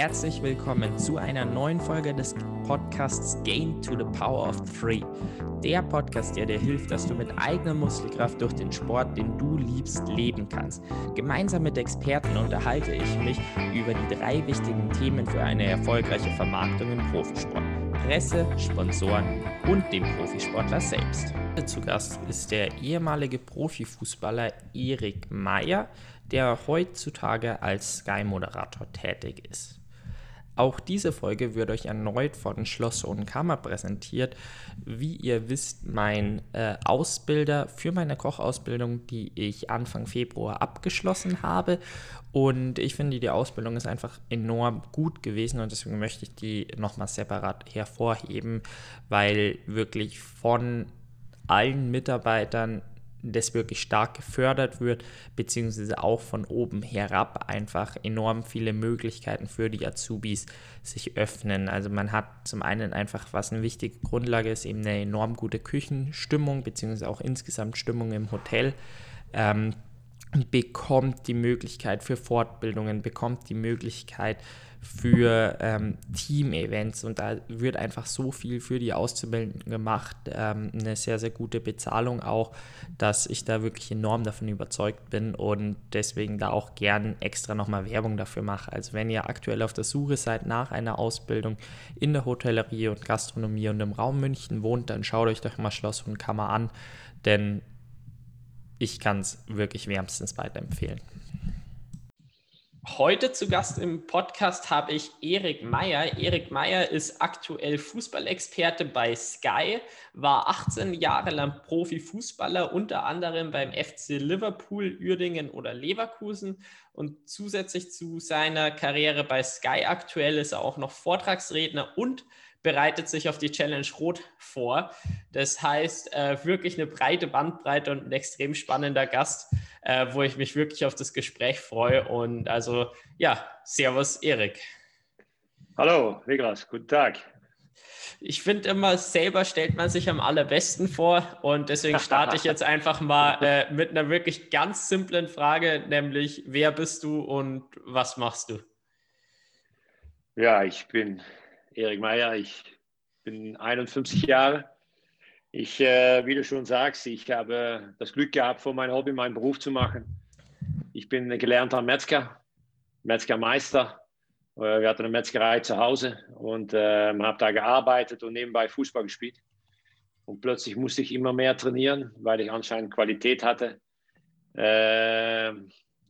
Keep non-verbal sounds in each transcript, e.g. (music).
Herzlich willkommen zu einer neuen Folge des Podcasts Gain to the Power of Three. Der Podcast, der dir hilft, dass du mit eigener Muskelkraft durch den Sport, den du liebst, leben kannst. Gemeinsam mit Experten unterhalte ich mich über die drei wichtigen Themen für eine erfolgreiche Vermarktung im Profisport. Presse, Sponsoren und dem Profisportler selbst. Zu Gast ist der ehemalige Profifußballer Erik Meyer, der heutzutage als Sky-Moderator tätig ist. Auch diese Folge wird euch erneut von Schloss und Kammer präsentiert. Wie ihr wisst, mein äh, Ausbilder für meine Kochausbildung, die ich Anfang Februar abgeschlossen habe. Und ich finde, die Ausbildung ist einfach enorm gut gewesen und deswegen möchte ich die nochmal separat hervorheben, weil wirklich von allen Mitarbeitern das wirklich stark gefördert wird, beziehungsweise auch von oben herab einfach enorm viele Möglichkeiten für die Azubis sich öffnen. Also man hat zum einen einfach, was eine wichtige Grundlage ist, eben eine enorm gute Küchenstimmung, beziehungsweise auch insgesamt Stimmung im Hotel. Ähm, bekommt die Möglichkeit für Fortbildungen, bekommt die Möglichkeit für ähm, Team-Events und da wird einfach so viel für die Auszubildenden gemacht, ähm, eine sehr, sehr gute Bezahlung auch, dass ich da wirklich enorm davon überzeugt bin und deswegen da auch gern extra nochmal Werbung dafür mache. Also wenn ihr aktuell auf der Suche seid nach einer Ausbildung in der Hotellerie und Gastronomie und im Raum München wohnt, dann schaut euch doch mal Schloss und Kammer an, denn ich kann es wirklich wärmstens weiterempfehlen. Heute zu Gast im Podcast habe ich Erik Meyer. Erik Meyer ist aktuell Fußballexperte bei Sky, war 18 Jahre lang Profifußballer, unter anderem beim FC Liverpool, Uerdingen oder Leverkusen. Und zusätzlich zu seiner Karriere bei Sky aktuell ist er auch noch Vortragsredner und bereitet sich auf die Challenge Rot vor. Das heißt, äh, wirklich eine breite Bandbreite und ein extrem spannender Gast, äh, wo ich mich wirklich auf das Gespräch freue. Und also, ja, Servus, Erik. Hallo, Niklas, guten Tag. Ich finde immer, selber stellt man sich am allerbesten vor und deswegen starte ich jetzt (laughs) einfach mal äh, mit einer wirklich ganz simplen Frage, nämlich wer bist du und was machst du? Ja, ich bin Erik Meyer, ich bin 51 Jahre. Ich, äh, wie du schon sagst, ich habe das Glück gehabt, von meinem Hobby meinen Beruf zu machen. Ich bin gelernter Metzger, Metzgermeister. Äh, wir hatten eine Metzgerei zu Hause und äh, habe da gearbeitet und nebenbei Fußball gespielt. Und plötzlich musste ich immer mehr trainieren, weil ich anscheinend Qualität hatte. Äh,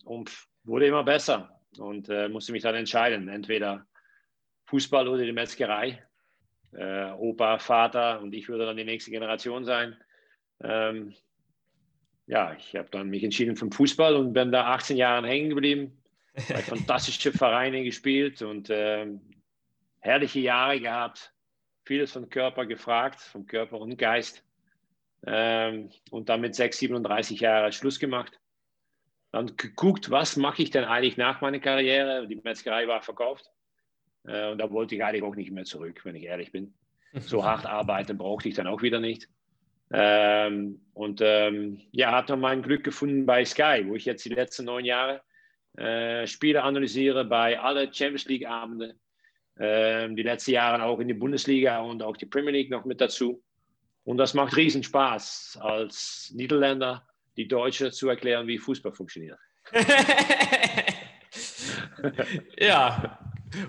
und wurde immer besser und äh, musste mich dann entscheiden, entweder Fußball oder die Metzgerei. Äh, Opa, Vater und ich würde dann die nächste Generation sein. Ähm, ja, ich habe dann mich entschieden für Fußball und bin da 18 Jahre hängen geblieben. Bei (laughs) fantastische Vereine gespielt und äh, herrliche Jahre gehabt. Vieles vom Körper gefragt, vom Körper und Geist. Ähm, und dann mit 6, 37 Jahren Schluss gemacht. Dann geguckt, was mache ich denn eigentlich nach meiner Karriere? Die Metzgerei war verkauft. Äh, und da wollte ich eigentlich auch nicht mehr zurück, wenn ich ehrlich bin. (laughs) So hart arbeiten brauchte ich dann auch wieder nicht. Ähm, und ähm, ja, habe dann mein Glück gefunden bei Sky, wo ich jetzt die letzten neun Jahre äh, Spiele analysiere bei allen Champions League Abenden. Ähm, die letzten Jahre auch in die Bundesliga und auch die Premier League noch mit dazu. Und das macht riesen Spaß, als Niederländer die Deutsche zu erklären, wie Fußball funktioniert. (laughs) ja,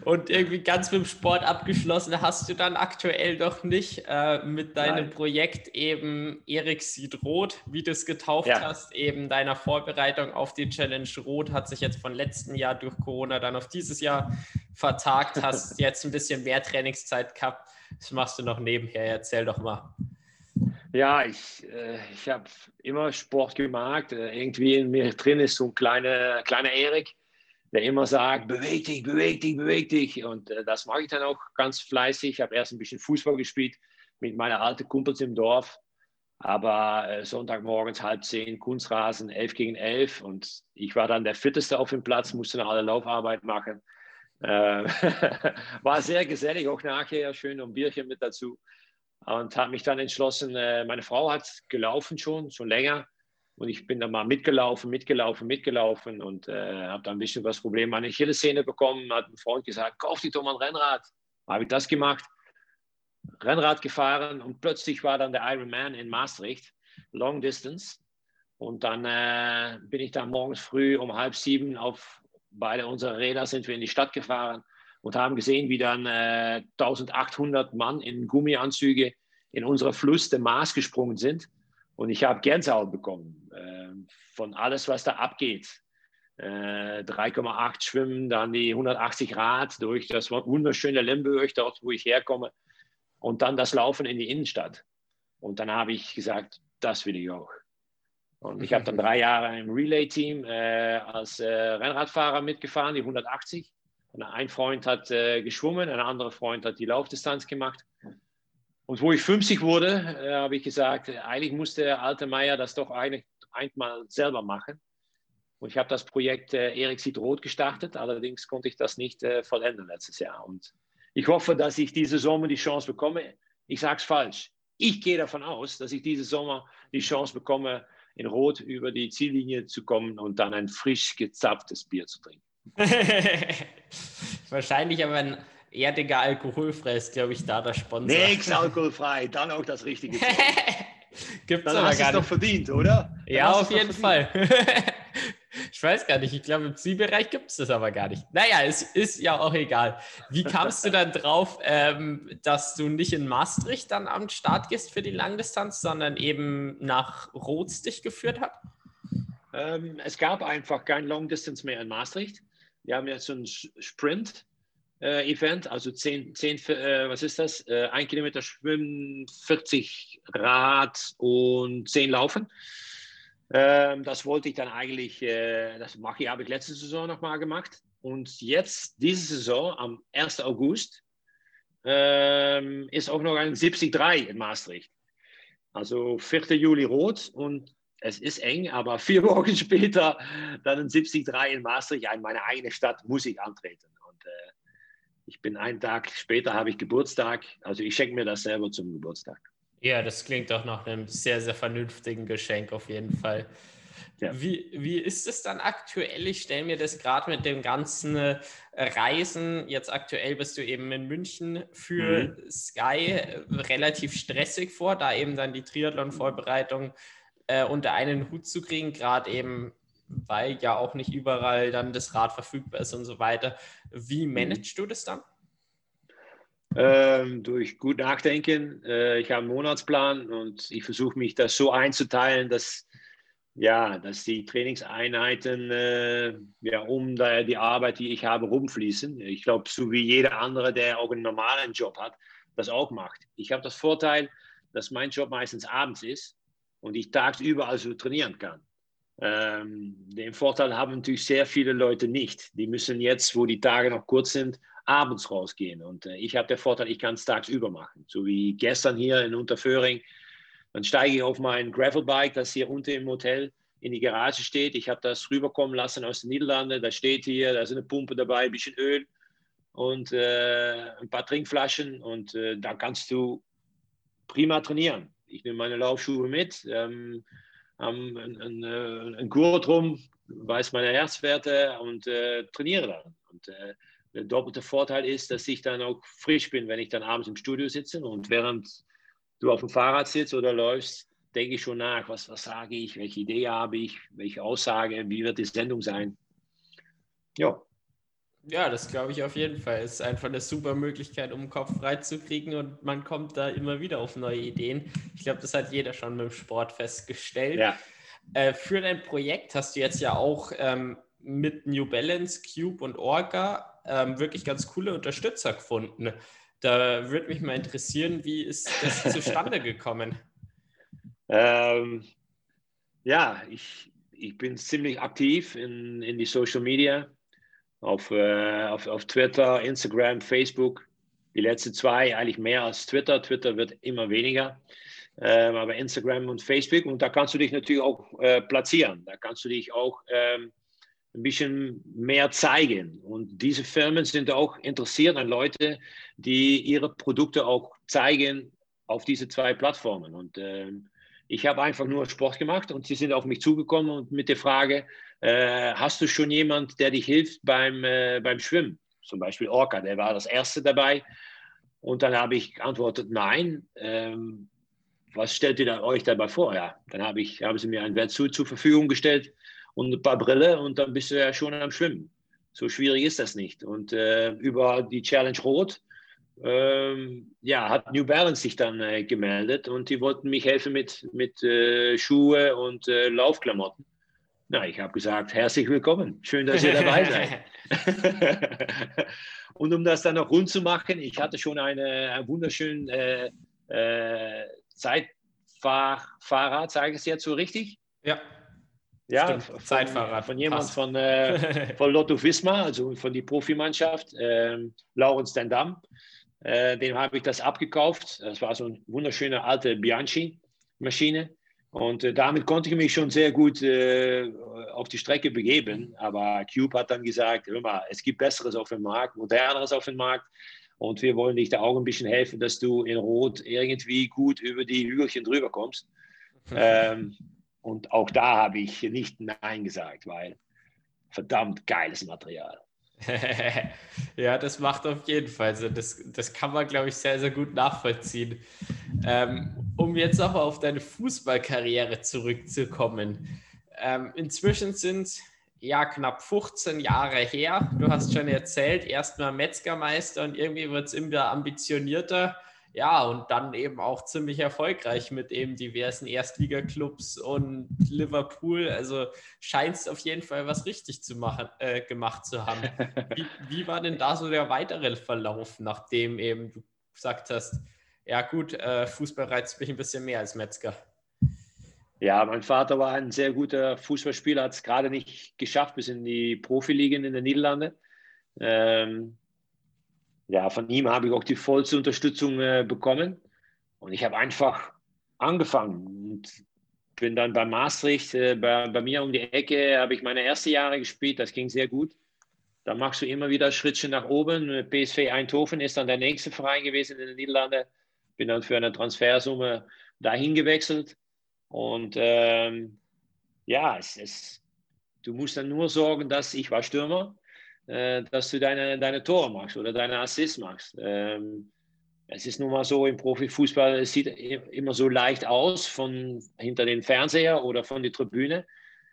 und irgendwie ganz mit dem Sport abgeschlossen hast du dann aktuell doch nicht äh, mit deinem Nein. Projekt eben Erik sieht rot, wie du es getauft ja. hast, eben deiner Vorbereitung auf die Challenge Rot hat sich jetzt von letzten Jahr durch Corona dann auf dieses Jahr vertagt, (laughs) hast jetzt ein bisschen mehr Trainingszeit gehabt. Das machst du noch nebenher, erzähl doch mal. Ja, ich, äh, ich habe immer Sport gemacht. Äh, irgendwie in mir drin ist so ein kleiner, kleiner Erik der immer sagt, beweg dich, beweg dich, beweg dich. Und äh, das mache ich dann auch ganz fleißig. Ich habe erst ein bisschen Fußball gespielt mit meinen alten Kumpels im Dorf. Aber äh, Sonntagmorgens halb zehn, Kunstrasen, elf gegen elf. Und ich war dann der Fitteste auf dem Platz, musste noch alle Laufarbeit machen. Äh, (laughs) war sehr gesellig, auch nachher schön ein Bierchen mit dazu. Und habe mich dann entschlossen, äh, meine Frau hat gelaufen schon, schon länger Und ich bin dann mal mitgelaufen, mitgelaufen, mitgelaufen und äh, habe dann ein bisschen das Problem an der Achillessehne bekommen. Hat ein Freund gesagt, kauf dir doch mal ein Rennrad. Habe ich das gemacht, Rennrad gefahren und plötzlich war dann der Ironman in Maastricht, Long Distance. Und dann äh, bin ich dann morgens früh um halb sieben auf beide unserer Räder sind wir in die Stadt gefahren und haben gesehen, wie dann äh, 1800 Mann in Gummianzüge in unserer Fluss der Maas gesprungen sind. Und ich habe Gänsehaut bekommen äh, von alles, was da abgeht. Äh, 3,8 Schwimmen, dann die 180 Rad durch das wunderschöne Lemberg, dort wo ich herkomme. Und dann das Laufen in die Innenstadt. Und dann habe ich gesagt, das will ich auch. Und ich habe dann drei Jahre im Relay-Team äh, als äh, Rennradfahrer mitgefahren, die 180. Und ein Freund hat äh, geschwommen, ein anderer Freund hat die Laufdistanz gemacht. Und wo ich 50 wurde, äh, habe ich gesagt, eigentlich musste der alte Meier das doch eigentlich einmal selber machen. Und ich habe das Projekt äh, Erik sieht rot gestartet, allerdings konnte ich das nicht äh, vollenden letztes Jahr. Und ich hoffe, dass ich diese Sommer die Chance bekomme. Ich sage es falsch. Ich gehe davon aus, dass ich diese Sommer die Chance bekomme, in Rot über die Ziellinie zu kommen und dann ein frisch gezapftes Bier zu trinken. (laughs) Wahrscheinlich aber ein erdiger alkoholfrei ist, glaube ich, da der Sponsor. Nichts (laughs) alkoholfrei, dann auch das Richtige. (laughs) Gibt's dann aber hast du es doch verdient, oder? Dann ja, auf jeden Fall. (laughs) ich weiß gar nicht, ich glaube, im Zielbereich gibt es das aber gar nicht. Naja, es ist ja auch egal. Wie kamst du dann drauf, ähm, dass du nicht in Maastricht dann am Start gehst für die Langdistanz, sondern eben nach Rhodes dich geführt hat? Ähm, es gab einfach kein Long Distance mehr in Maastricht. Wir haben jetzt so ein Sprint Event, also 10, 10 äh, was ist das? Äh, ein Kilometer Schwimmen, 40 Rad und 10 Laufen. Ähm, das wollte ich dann eigentlich, äh, das mache ich, habe ich letzte Saison nochmal gemacht. Und jetzt, diese Saison, am 1. August, ähm, ist auch noch ein 73 in Maastricht. Also 4. Juli rot und es ist eng, aber vier (laughs) Wochen später dann ein 73 in Maastricht, in meine eigene Stadt, muss ich antreten. Und äh, ich bin einen Tag später, habe ich Geburtstag. Also ich schenke mir das selber zum Geburtstag. Ja, das klingt doch nach einem sehr, sehr vernünftigen Geschenk auf jeden Fall. Ja. Wie, wie ist es dann aktuell? Ich stelle mir das gerade mit dem ganzen äh, Reisen, jetzt aktuell bist du eben in München für mhm. Sky, äh, relativ stressig vor, da eben dann die Triathlon-Vorbereitung äh, unter einen Hut zu kriegen, gerade eben weil ja auch nicht überall dann das Rad verfügbar ist und so weiter. Wie mhm. managst du das dann? Ähm, durch gut nachdenken. Äh, ich habe einen Monatsplan und ich versuche mich das so einzuteilen, dass, ja, dass die Trainingseinheiten äh, ja, um die Arbeit, die ich habe, rumfließen. Ich glaube, so wie jeder andere, der auch einen normalen Job hat, das auch macht. Ich habe das Vorteil, dass mein Job meistens abends ist und ich tagsüber also trainieren kann. Ähm, den Vorteil haben natürlich sehr viele Leute nicht. Die müssen jetzt, wo die Tage noch kurz sind, abends rausgehen. Und äh, ich habe den Vorteil, ich kann es tagsüber machen. So wie gestern hier in Unterföhring. Dann steige ich auf mein Gravelbike, das hier unten im Hotel in die Garage steht. Ich habe das rüberkommen lassen aus den Niederlanden. Da steht hier, da ist eine Pumpe dabei, ein bisschen Öl und äh, ein paar Trinkflaschen. Und äh, da kannst du prima trainieren. Ich nehme meine Laufschuhe mit. Ähm, haben einen, einen, einen Gurt rum, weiß meine Herzwerte und äh, trainiere dann. Und äh, der doppelte Vorteil ist, dass ich dann auch frisch bin, wenn ich dann abends im Studio sitze und während du auf dem Fahrrad sitzt oder läufst, denke ich schon nach, was, was sage ich, welche Idee habe ich, welche Aussage, wie wird die Sendung sein. Ja. Ja, das glaube ich auf jeden Fall. Es ist einfach eine super Möglichkeit, um den Kopf frei zu kriegen und man kommt da immer wieder auf neue Ideen. Ich glaube, das hat jeder schon mit dem Sport festgestellt. Ja. Äh, für dein Projekt hast du jetzt ja auch ähm, mit New Balance, Cube und Orca ähm, wirklich ganz coole Unterstützer gefunden. Da würde mich mal interessieren, wie ist das (laughs) zustande gekommen? Ähm, ja, ich, ich bin ziemlich aktiv in, in die Social Media auf, äh, auf, auf Twitter, Instagram, Facebook. Die letzten zwei eigentlich mehr als Twitter. Twitter wird immer weniger. Ähm, aber Instagram und Facebook. Und da kannst du dich natürlich auch äh, platzieren. Da kannst du dich auch ähm, ein bisschen mehr zeigen. Und diese Firmen sind auch interessiert an Leute, die ihre Produkte auch zeigen auf diese zwei Plattformen. Und ähm, Ich habe einfach nur Sport gemacht und sie sind auf mich zugekommen und mit der Frage, äh, hast du schon jemand, der dich hilft beim, äh, beim Schwimmen? Zum Beispiel Orca, der war das Erste dabei. Und dann habe ich geantwortet, nein. Ähm, was stellt ihr da, euch dabei vor? Ja, dann habe ich, haben sie mir ein Wetsuit zur Verfügung gestellt und ein paar Brille und dann bist du ja schon am Schwimmen. So schwierig ist das nicht. Und äh, über die Challenge Rot ähm, ja, hat New Balance sich dann äh, gemeldet und die wollten mich helfen mit, mit äh, Schuhe und äh, Laufklamotten. Na, ich habe gesagt, herzlich willkommen, schön, dass ihr dabei seid. (laughs) und um das dann noch rund zu machen, ich hatte schon eine, ein wunderschönes äh, äh, Zeitfahrrad, sage ich es jetzt so richtig? Ja. Ja, von, Zeitfahrrad. Von jemand von, äh, (laughs) von Lotto Wismar, also von der Profimannschaft, ähm, Laurens den Dam. Äh, dem habe ich das abgekauft. Das war so eine wunderschöne alte Bianchi-Maschine. Und äh, damit konnte ich mich schon sehr gut äh, auf die Strecke begeben. Aber Cube hat dann gesagt, hör mal, es gibt Besseres auf dem Markt, Moderneres auf dem Markt. Und wir wollen dich da auch ein bisschen helfen, dass du in Rot irgendwie gut über die Hügelchen drüber kommst. ähm, und auch da habe ich nicht Nein gesagt, weil verdammt geiles Material. (laughs) ja, das macht auf jeden Fall. Also das, das kann man, glaube ich, sehr, sehr gut nachvollziehen. Ähm, um jetzt auch auf deine Fußballkarriere zurückzukommen. Ähm, inzwischen sind ja knapp 15 Jahre her. Du hast schon erzählt, erstmal Metzgermeister und irgendwie wird es immer ambitionierter. Ja, und dann eben auch ziemlich erfolgreich mit eben diversen Erstligaklubs und Liverpool. Also scheint es auf jeden Fall was richtig zu machen, äh, gemacht zu haben. (laughs) Wie, wie, war denn da so der weitere Verlauf, nachdem eben du gesagt hast, ja gut, äh, Fußball reizt mich ein bisschen mehr als Metzger? Ja, mein Vater war ein sehr guter Fußballspieler, hat es gerade nicht geschafft bis in die Profiligen in den Niederlanden. Ähm, ja, von ihm habe ich auch die vollste Unterstützung äh, bekommen. Und ich habe einfach angefangen und bin dann bei Maastricht, äh, bei, bei, mir um die Ecke, habe ich meine ersten Jahre gespielt. Das ging sehr gut. Da machst du immer wieder Schrittchen nach oben. PSV Eindhoven ist dann der nächste Verein gewesen in den Niederlanden. Bin dann für eine Transfersumme dahin gewechselt. Und ähm, ja, es, es, du musst dann nur sorgen, dass ich war Stürmer äh, dass du deine, deine Tore machst oder deine Assists machst. Ähm, es ist nun mal so im Profifußball, es sieht immer so leicht aus von hinter den Fernseher oder von der Tribüne.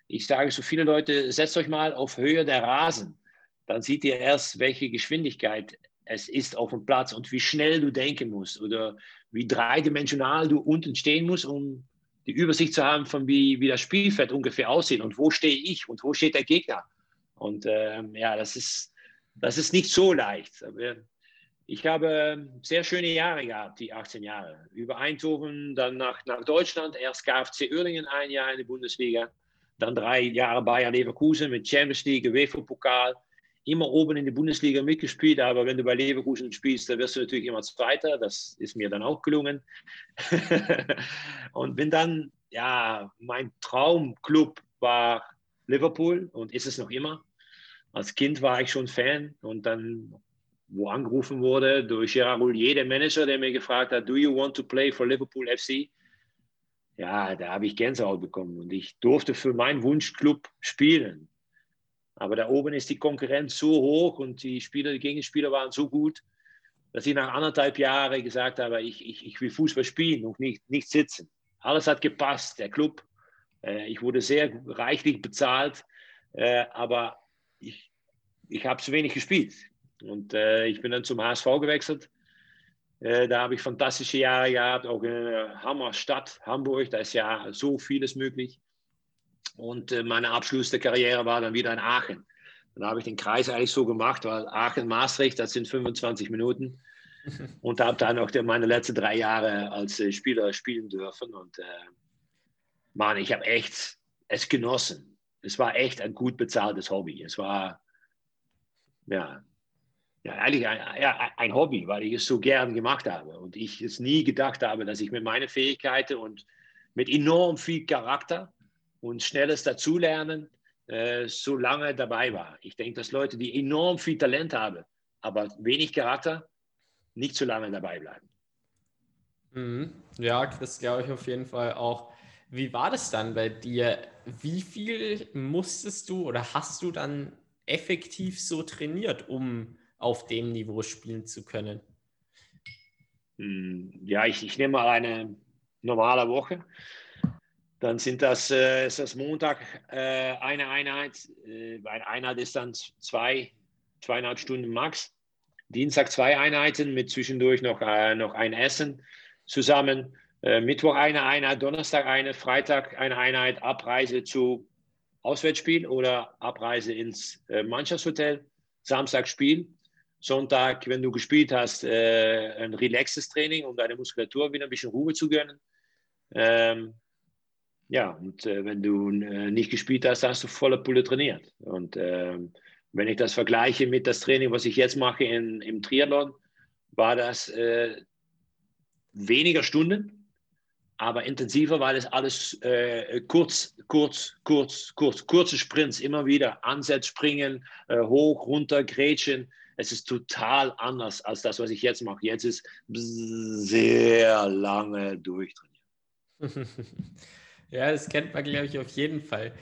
Ich sage so viele Leute, setzt euch mal auf Höhe der Rasen. Dann seht ihr erst, welche Geschwindigkeit es ist auf dem Platz und wie schnell du denken musst oder wie dreidimensional du unten stehen musst, um die Übersicht zu haben, von wie, wie das Spielfeld ungefähr aussieht und wo stehe ich und wo steht der Gegner. Und ähm, ja, das ist, das ist nicht so leicht. Aber ich habe sehr schöne Jahre gehabt, die 18 Jahre. Über Eindhoven, dann nach, nach Deutschland, erst KFC Uerdingen ein Jahr in der Bundesliga, dann drei Jahre Bayern Leverkusen mit Champions League, UEFA-Pokal, immer oben in der Bundesliga mitgespielt, aber wenn du bei Leverkusen spielst, dann wirst du natürlich immer Zweiter. Das ist mir dann auch gelungen. (laughs) und bin dann, ja, mein Traumclub war Liverpool und ist es noch immer als Kind war ich schon Fan und dann, wo angerufen wurde durch Gerard Roulier, der Manager, der mir gefragt hat, do you want to play for Liverpool FC? Ja, da habe ich Gänsehaut bekommen und ich durfte für meinen Wunschclub spielen. Aber da oben ist die Konkurrenz so hoch und die Spieler, die Gegenspieler waren so gut, dass ich nach anderthalb Jahren gesagt habe, ich, ich, ich will Fußball spielen und nicht, nicht sitzen. Alles hat gepasst, der Club. Äh, ich wurde sehr reichlich bezahlt, äh, aber ich, ich habe zu wenig gespielt. Und äh, ich bin dann zum HSV gewechselt. Äh, da habe ich fantastische Jahre gehabt, auch in der Hammerstadt, Hamburg. Da ist ja so vieles möglich. Und äh, meine Abschluss der Karriere war dann wieder in Aachen. Dann habe ich den Kreis eigentlich so gemacht, weil Aachen-Maastricht, das sind 25 Minuten. (laughs) Und habe dann auch meine letzten drei Jahre als äh, Spieler spielen dürfen. Und äh, Mann, ich habe echt es genossen es war echt ein gut bezahltes Hobby. Es war, ja, ja eigentlich ein, ja, ein Hobby, weil ich es so gern gemacht habe und ich es nie gedacht habe, dass ich mit meinen Fähigkeiten und mit enorm viel Charakter und schnelles Dazulernen äh, so lange dabei war. Ich denke, dass Leute, die enorm viel Talent haben, aber wenig Charakter, nicht so lange dabei bleiben. Mhm. Ja, das glaube ich auf jeden Fall auch. Wie war das dann bei dir? Wie viel musstest du oder hast du dann effektiv so trainiert, um auf dem Niveau spielen zu können? Hm, ja, ich, ich nehme mal eine normale Woche. Dann sind das, äh, ist das Montag äh, eine Einheit. Äh, eine Einheit ist dann zwei, zweieinhalb Stunden max. Dienstag zwei Einheiten mit zwischendurch noch, äh, noch ein Essen zusammen. Äh, Mittwoch eine Einheit, Donnerstag eine, Freitag eine Einheit, Abreise zu Auswärtsspiel oder Abreise ins äh, Mannschaftshotel, Samstag Spiel. Sonntag, wenn du gespielt hast, äh, ein relaxes Training, um deine Muskulatur wieder ein bisschen Ruhe zu gönnen. Ähm, ja, und wenn du nicht gespielt hast, hast du volle Pulle trainiert. Und ähm, wenn ich das vergleiche mit das Training, was ich jetzt mache im Triathlon, war das weniger Stunden, aber intensiver, weil es alles äh, kurz, kurz, kurz, kurz, kurze Sprints, immer wieder Ansatz, Springen, äh, hoch, runter, Grätschen es ist total anders als das, was ich jetzt mache. Jetzt ist sehr lange durchtrainiert. (laughs) ja, das kennt man, glaube ich, auf jeden Fall.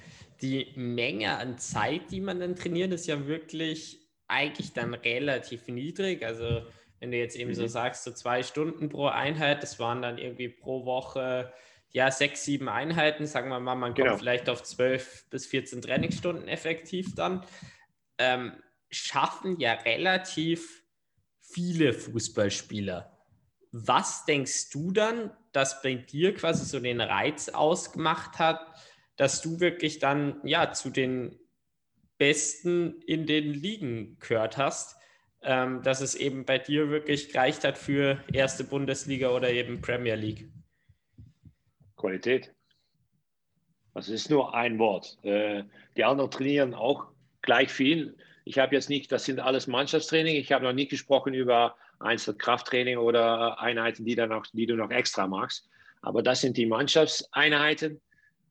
Die Menge an Zeit, die man dann trainiert, ist ja wirklich eigentlich dann relativ niedrig. Also wenn du jetzt eben mhm. so sagst, so zwei Stunden pro Einheit, das waren dann irgendwie pro Woche ja sechs, sieben Einheiten, sagen wir mal, man kommt genau. vielleicht auf zwölf bis 14 Trainingsstunden effektiv dann. Ähm, schaffen ja relativ viele Fußballspieler. Was denkst du dann, dass bei dir quasi so den Reiz ausgemacht hat, dass du wirklich dann ja zu den Besten in den Ligen gehört hast, ähm, dass es eben bei dir wirklich gereicht hat für erste Bundesliga oder eben Premier League? Qualität. Das ist nur ein Wort. Äh, die anderen trainieren auch gleich viel. Ich habe jetzt nicht, das sind alles Mannschaftstraining. Ich habe noch nicht gesprochen über Einzelkrafttraining oder Einheiten, die, dann noch, die du noch extra machst. Aber das sind die Mannschaftseinheiten.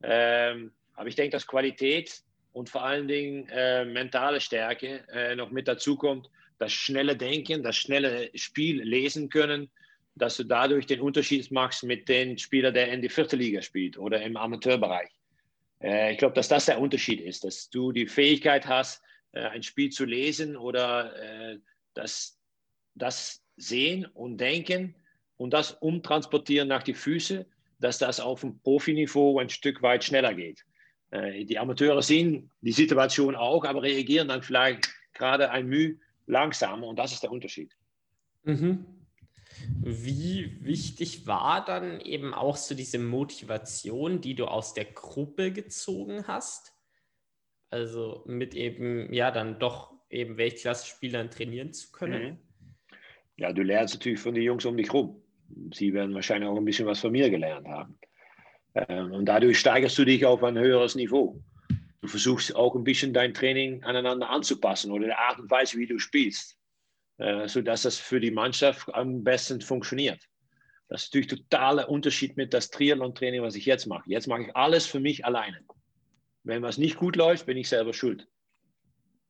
Ähm, aber ich denke, dass Qualität und vor allen Dingen äh, mentale Stärke äh, noch mit dazu kommt. Das schnelle Denken, das schnelle Spiel lesen können, dass du dadurch den Unterschied machst mit dem Spieler, der in die vierte Liga spielt oder im Amateurbereich. Äh, ich glaube, dass das der Unterschied ist, dass du die Fähigkeit hast, äh, ein Spiel zu lesen oder äh, das, das sehen und denken und das umtransportieren nach die Füße, dass das auf dem Profiniveau ein Stück weit schneller geht. Äh, die Amateure sehen die Situation auch, aber reagieren dann vielleicht gerade ein Mühe langsamer und das ist der Unterschied. Mhm. Wie wichtig war dann eben auch so diese Motivation, die du aus der Gruppe gezogen hast? Also mit eben, ja, dann doch eben Weltklasse-Spielern trainieren zu können. Mhm. Ja, du lernst natürlich von den Jungs um dich rum. Sie werden wahrscheinlich auch ein bisschen was von mir gelernt haben. Ähm, und dadurch steigerst du dich auf ein höheres Niveau. Du versuchst auch ein bisschen dein Training aneinander anzupassen oder die Art und Weise, wie du spielst, äh, sodass das für die Mannschaft am besten funktioniert. Das ist natürlich totaler Unterschied mit das Triathlon-Training, was ich jetzt mache. Jetzt mache ich alles für mich alleine. Wenn was nicht gut läuft, bin ich selber schuld.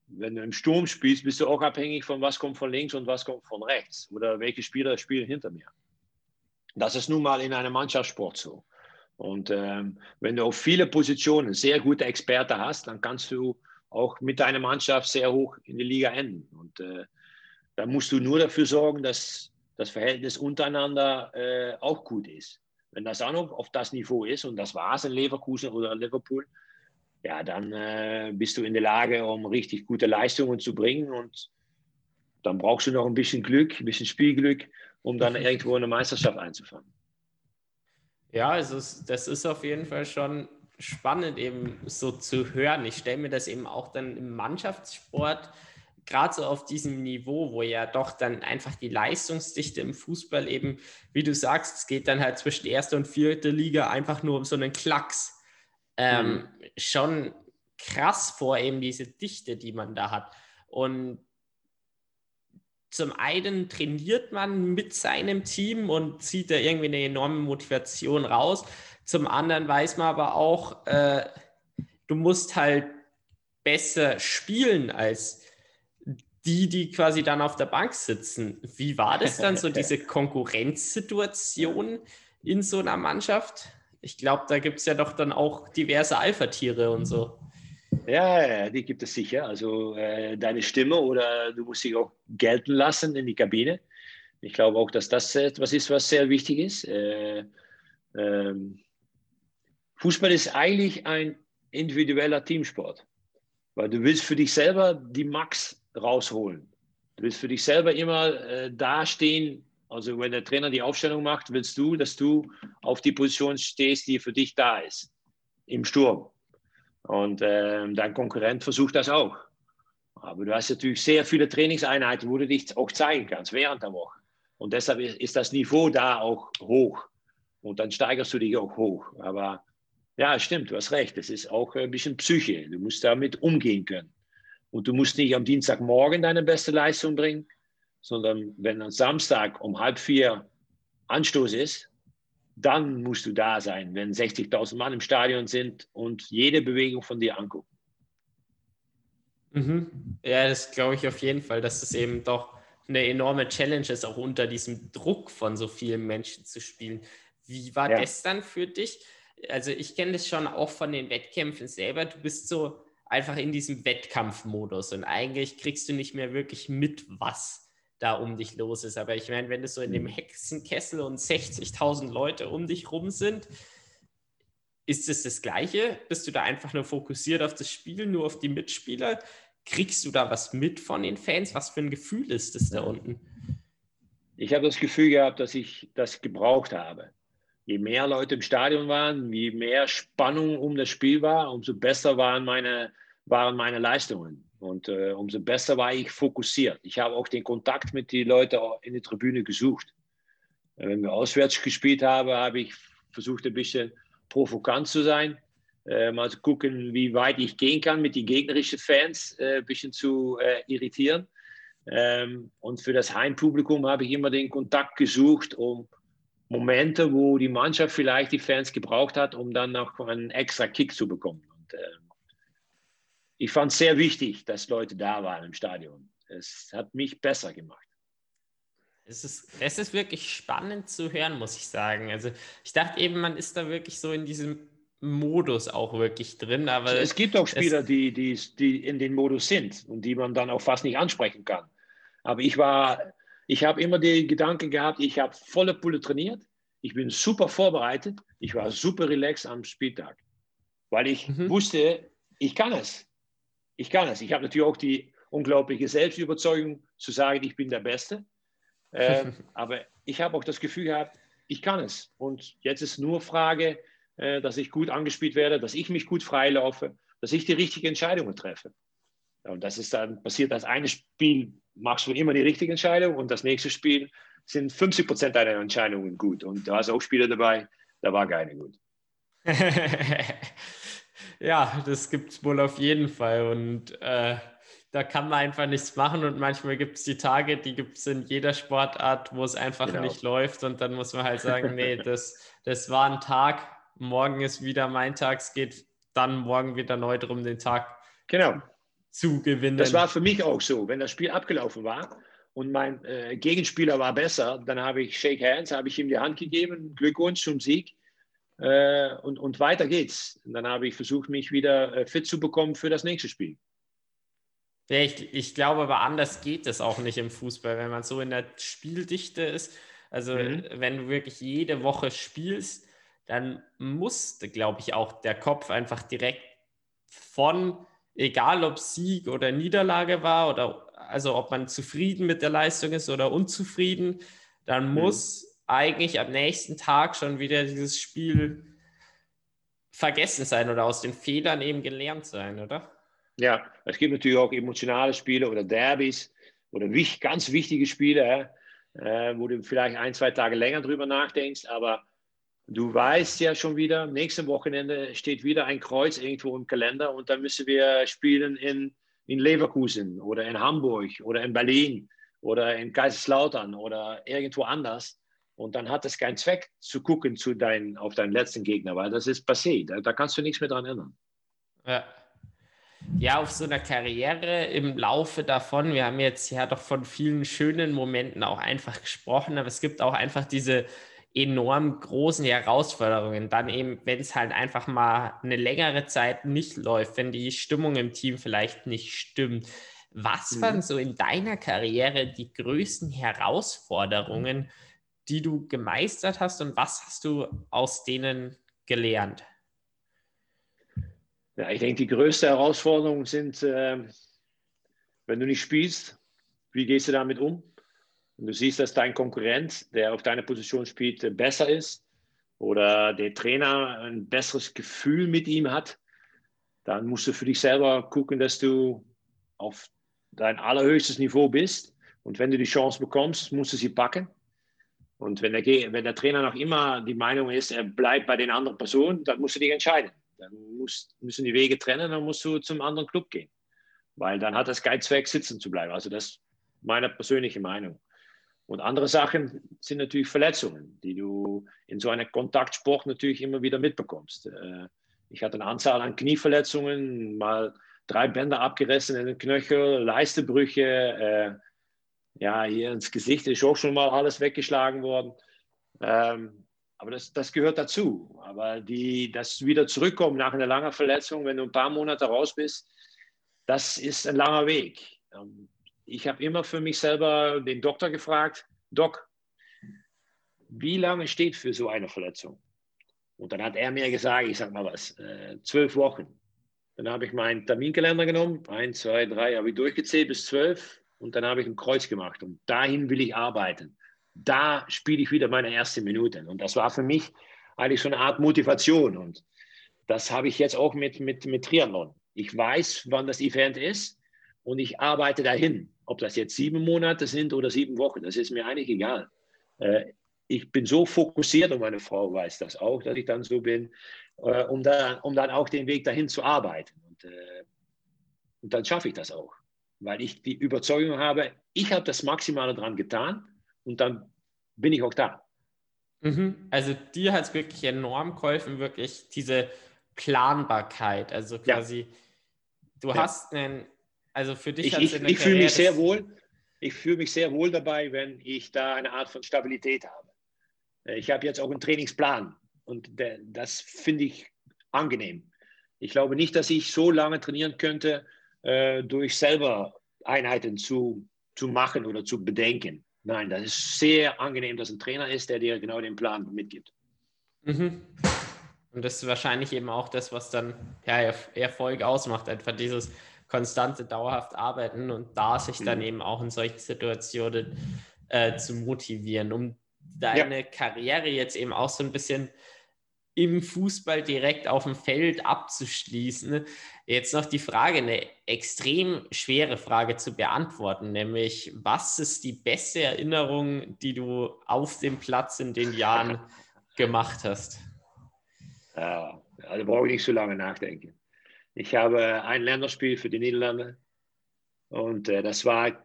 Wenn du im Sturm spielst, bist du auch abhängig von was kommt von links und was kommt von rechts oder welche Spieler spielen hinter mir. Das ist nun mal in einem Mannschaftssport so. Und ähm, wenn du auf viele Positionen sehr gute Experten hast, dann kannst du auch mit deiner Mannschaft sehr hoch in die Liga enden. Und äh, da musst du nur dafür sorgen, dass das Verhältnis untereinander äh, auch gut ist. Wenn das auch noch auf das Niveau ist, und das war es in Leverkusen oder Liverpool, ja, dann äh, bist du in der Lage, um richtig gute Leistungen zu bringen. Und dann brauchst du noch ein bisschen Glück, ein bisschen Spielglück, um dann irgendwo eine Meisterschaft einzufangen. Ja, also das ist auf jeden Fall schon spannend, eben so zu hören. Ich stelle mir das eben auch dann im Mannschaftssport gerade so auf diesem Niveau, wo ja doch dann einfach die Leistungsdichte im Fußball eben, wie du sagst, es geht dann halt zwischen erster und vierter Liga einfach nur um so einen Klacks ähm, mhm. schon krass vor, eben diese Dichte, die man da hat. Und zum einen trainiert man mit seinem Team und zieht da irgendwie eine enorme Motivation raus. Zum anderen weiß man aber auch, äh, du musst halt besser spielen als die, die quasi dann auf der Bank sitzen. Wie war das dann so, (laughs) diese Konkurrenzsituation in so einer Mannschaft? ich glaube, da gibt es ja doch dann auch diverse Alpha-Tiere und so. Ja, die gibt es sicher. Also äh, deine Stimme oder du musst dich auch gelten lassen in die Kabine. Ich glaube auch, dass das etwas ist, was sehr wichtig ist. Äh, ähm, Fußball ist eigentlich ein individueller Teamsport, weil du willst für dich selber die Max rausholen. Du willst für dich selber immer äh, dastehen. Also wenn der Trainer die Aufstellung macht, willst du, dass du auf die Position stehst, die für dich da ist, im Sturm. Und äh, dein Konkurrent versucht das auch. Aber du hast natürlich sehr viele Trainingseinheiten, wo du dich auch zeigen kannst während der Woche. Und deshalb ist das Niveau da auch hoch. Und dann steigerst du dich auch hoch. Aber ja, stimmt, du hast recht. Es ist auch ein bisschen Psyche. Du musst damit umgehen können. Und du musst nicht am Dienstagmorgen deine beste Leistung bringen, sondern wenn am Samstag um halb vier Anstoß ist, dann musst du da sein, wenn 60.000 Mann im Stadion sind und jede Bewegung von dir angucken. Mhm. Ja, das glaube ich auf jeden Fall, dass es eben doch eine enorme Challenge ist, auch unter diesem Druck von so vielen Menschen zu spielen. Wie war ja. das dann für dich? Also ich kenne das schon auch von den Wettkämpfen selber. Du bist so einfach in diesem Wettkampfmodus und eigentlich kriegst du nicht mehr wirklich mit, was da um dich los ist. Aber ich meine, wenn du so in dem mhm. Hexenkessel und 60.000 Leute um dich rum sind, ist es das Gleiche? Bist du da einfach nur fokussiert auf das Spiel, nur auf die Mitspieler? Kriegst du da was mit von den Fans? Was für ein Gefühl ist das da unten? Ich habe das Gefühl gehabt, dass ich das gebraucht habe. Je mehr Leute im Stadion waren, je mehr Spannung um das Spiel war, umso besser waren meine, waren meine Leistungen. Und äh, umso besser war ich fokussiert. Ich habe auch den Kontakt mit den Leuten in der Tribüne gesucht. Äh, wenn wir auswärts gespielt haben, habe ich versucht, ein bisschen provokant zu sein. Äh, mal zu gucken, wie weit ich gehen kann, mit den gegnerischen Fans äh, ein bisschen zu äh, irritieren. Ähm, und für das Heimpublikum habe ich immer den Kontakt gesucht, um Momente, wo die Mannschaft vielleicht die Fans gebraucht hat, um dann noch einen extra Kick zu bekommen. Und, ähm, ich fand es sehr wichtig, dass Leute da waren im Stadion. Es hat mich besser gemacht. Es ist, es ist wirklich spannend zu hören, muss ich sagen. Also ich dachte eben, man ist da wirklich so in diesem Modus auch wirklich drin. Aber es gibt auch Spieler, die, die, die in den Modus sind und die man dann auch fast nicht ansprechen kann. Aber ich war, ich habe immer den Gedanken gehabt, ich habe volle Pulle trainiert, ich bin super vorbereitet, ich war super relaxed am Spieltag, weil ich mhm. wusste, ich kann es ich kann es. Ich habe natürlich auch die unglaubliche Selbstüberzeugung zu sagen, ich bin der Beste. Äh, (laughs) aber ich habe auch das Gefühl gehabt, ich kann es. Und jetzt ist nur Frage, äh, dass ich gut angespielt werde, dass ich mich gut freilaufe, dass ich die richtigen Entscheidungen treffe. Und das ist dann passiert, das eine Spiel machst du immer die richtige Entscheidung und das nächste Spiel sind 50 Prozent deiner Entscheidungen gut. Und da ist auch Spieler dabei, da war keine gut. (laughs) Ja, das gibt es wohl auf jeden Fall. Und äh, da kann man einfach nichts machen. Und manchmal gibt es die Tage, die gibt es in jeder Sportart, wo es einfach genau. nicht läuft. Und dann muss man halt (laughs) sagen, nee, das, das war ein Tag, morgen ist wieder mein Tag, es geht dann morgen wieder neu drum, den Tag genau. zu gewinnen. Das war für mich auch so. Wenn das Spiel abgelaufen war und mein äh, Gegenspieler war besser, dann habe ich Shake Hands, habe ich ihm die Hand gegeben, Glückwunsch zum Sieg. Äh, und, und weiter geht's. Und dann habe ich versucht, mich wieder äh, fit zu bekommen für das nächste Spiel. Ich, ich glaube aber anders geht es auch nicht im Fußball, wenn man so in der Spieldichte ist. Also mhm. wenn du wirklich jede Woche spielst, dann musste, glaube ich, auch der Kopf einfach direkt von, egal ob Sieg oder Niederlage war oder also ob man zufrieden mit der Leistung ist oder unzufrieden, dann mhm. muss eigentlich am nächsten Tag schon wieder dieses Spiel vergessen sein oder aus den Fehlern eben gelernt sein, oder? Ja, es gibt natürlich auch emotionale Spiele oder Derbys oder ganz wichtige Spiele, äh, wo du vielleicht ein, zwei Tage länger drüber nachdenkst, aber du weißt ja schon wieder, nächstes Wochenende steht wieder ein Kreuz irgendwo im Kalender und dann müssen wir spielen in, in Leverkusen oder in Hamburg oder in Berlin oder in Kaiserslautern oder irgendwo anders. Und dann hat es keinen Zweck zu gucken zu dein, auf deinen letzten Gegner, weil das ist passé. Da, da kannst du nichts mehr dran ändern. Ja. ja, auf so einer Karriere im Laufe davon, wir haben jetzt ja doch von vielen schönen Momenten auch einfach gesprochen, aber es gibt auch einfach diese enorm großen Herausforderungen. Dann eben, wenn es halt einfach mal eine längere Zeit nicht läuft, wenn die Stimmung im Team vielleicht nicht stimmt. Was mhm. waren so in deiner Karriere die größten Herausforderungen, die du gemeistert hast und was hast du aus denen gelernt? Ja, ich denke, die größte Herausforderung sind, äh, wenn du nicht spielst, wie gehst du damit um? Und du siehst, dass dein Konkurrent, der auf deiner Position spielt, äh, besser ist oder der Trainer ein besseres Gefühl mit ihm hat, dann musst du für dich selber gucken, dass du auf dein allerhöchstes Niveau bist. Und wenn du die Chance bekommst, musst du sie packen. Und wenn der, wenn der Trainer noch immer die Meinung ist, er bleibt bei den anderen Personen, dann musst du dich entscheiden. Dann musst, müssen die Wege trennen, dann musst du zum anderen Club gehen. Weil dann hat das keinen Zweck, sitzen zu bleiben. Also das ist meine persönliche Meinung. Und andere Sachen sind natürlich Verletzungen, die du in so einem Kontaktsport natürlich immer wieder mitbekommst. Äh, ich hatte eine Anzahl an Knieverletzungen, mal drei Bänder abgerissen in den Knöchel, Leistebrüche, äh, ja, hier ins Gesicht ist auch schon mal alles weggeschlagen worden. Ähm, aber das, das gehört dazu. Aber die, das wieder zurückkommen nach einer langen Verletzung, wenn du ein paar Monate raus bist, das ist ein langer Weg. Ähm, ich habe immer für mich selber den Doktor gefragt, Doc, wie lange steht für so eine Verletzung? Und dann hat er mir gesagt, ich sag mal was, äh, zwölf Wochen. Dann habe ich meinen Terminkalender genommen, eins, zwei, drei, habe ich durchgezählt bis zwölf und dann habe ich ein Kreuz gemacht und dahin will ich arbeiten. Da spiele ich wieder meine erste Minute. Und das war für mich eigentlich so eine Art Motivation und das habe ich jetzt auch mit, mit, mit Triathlon. Ich weiß, wann das Event ist und ich arbeite dahin. Ob das jetzt sieben Monate sind oder sieben Wochen, das ist mir eigentlich egal. Äh, ich bin so fokussiert und meine Frau weiß das auch, dass ich dann so bin, äh, um, da, um dann auch den Weg dahin zu arbeiten. Und, äh, und dann schaffe ich das auch, weil ich die Überzeugung habe, ich habe das Maximale daran getan und dann bin ich auch da. Mhm. Also dir hat es wirklich enorm geholfen, wirklich diese Planbarkeit. Also quasi, ja. du ja. hast einen also für dich ich, ich, ich fühle mich sehr wohl. Ich fühle mich sehr wohl dabei, wenn ich da eine Art von Stabilität habe. Ich habe jetzt auch einen Trainingsplan und das finde ich angenehm. Ich glaube nicht, dass ich so lange trainieren könnte, äh, durch selber Einheiten zu, zu machen oder zu bedenken. Nein, das ist sehr angenehm, dass ein Trainer ist, der dir genau den Plan mitgibt. Mhm. Und das ist wahrscheinlich eben auch das, was dann ja, Erfolg ausmacht. Einfach dieses, konstante, dauerhaft arbeiten und da sich dann mhm. eben auch in solchen Situationen äh, zu motivieren, um deine ja. Karriere jetzt eben auch so ein bisschen im Fußball direkt auf dem Feld abzuschließen. Jetzt noch die Frage, eine extrem schwere Frage zu beantworten, nämlich was ist die beste Erinnerung, die du auf dem Platz in den Jahren (laughs) gemacht hast? Ja, also brauche ich nicht so lange nachdenken. Ich habe ein Länderspiel für die Niederlande und äh, das war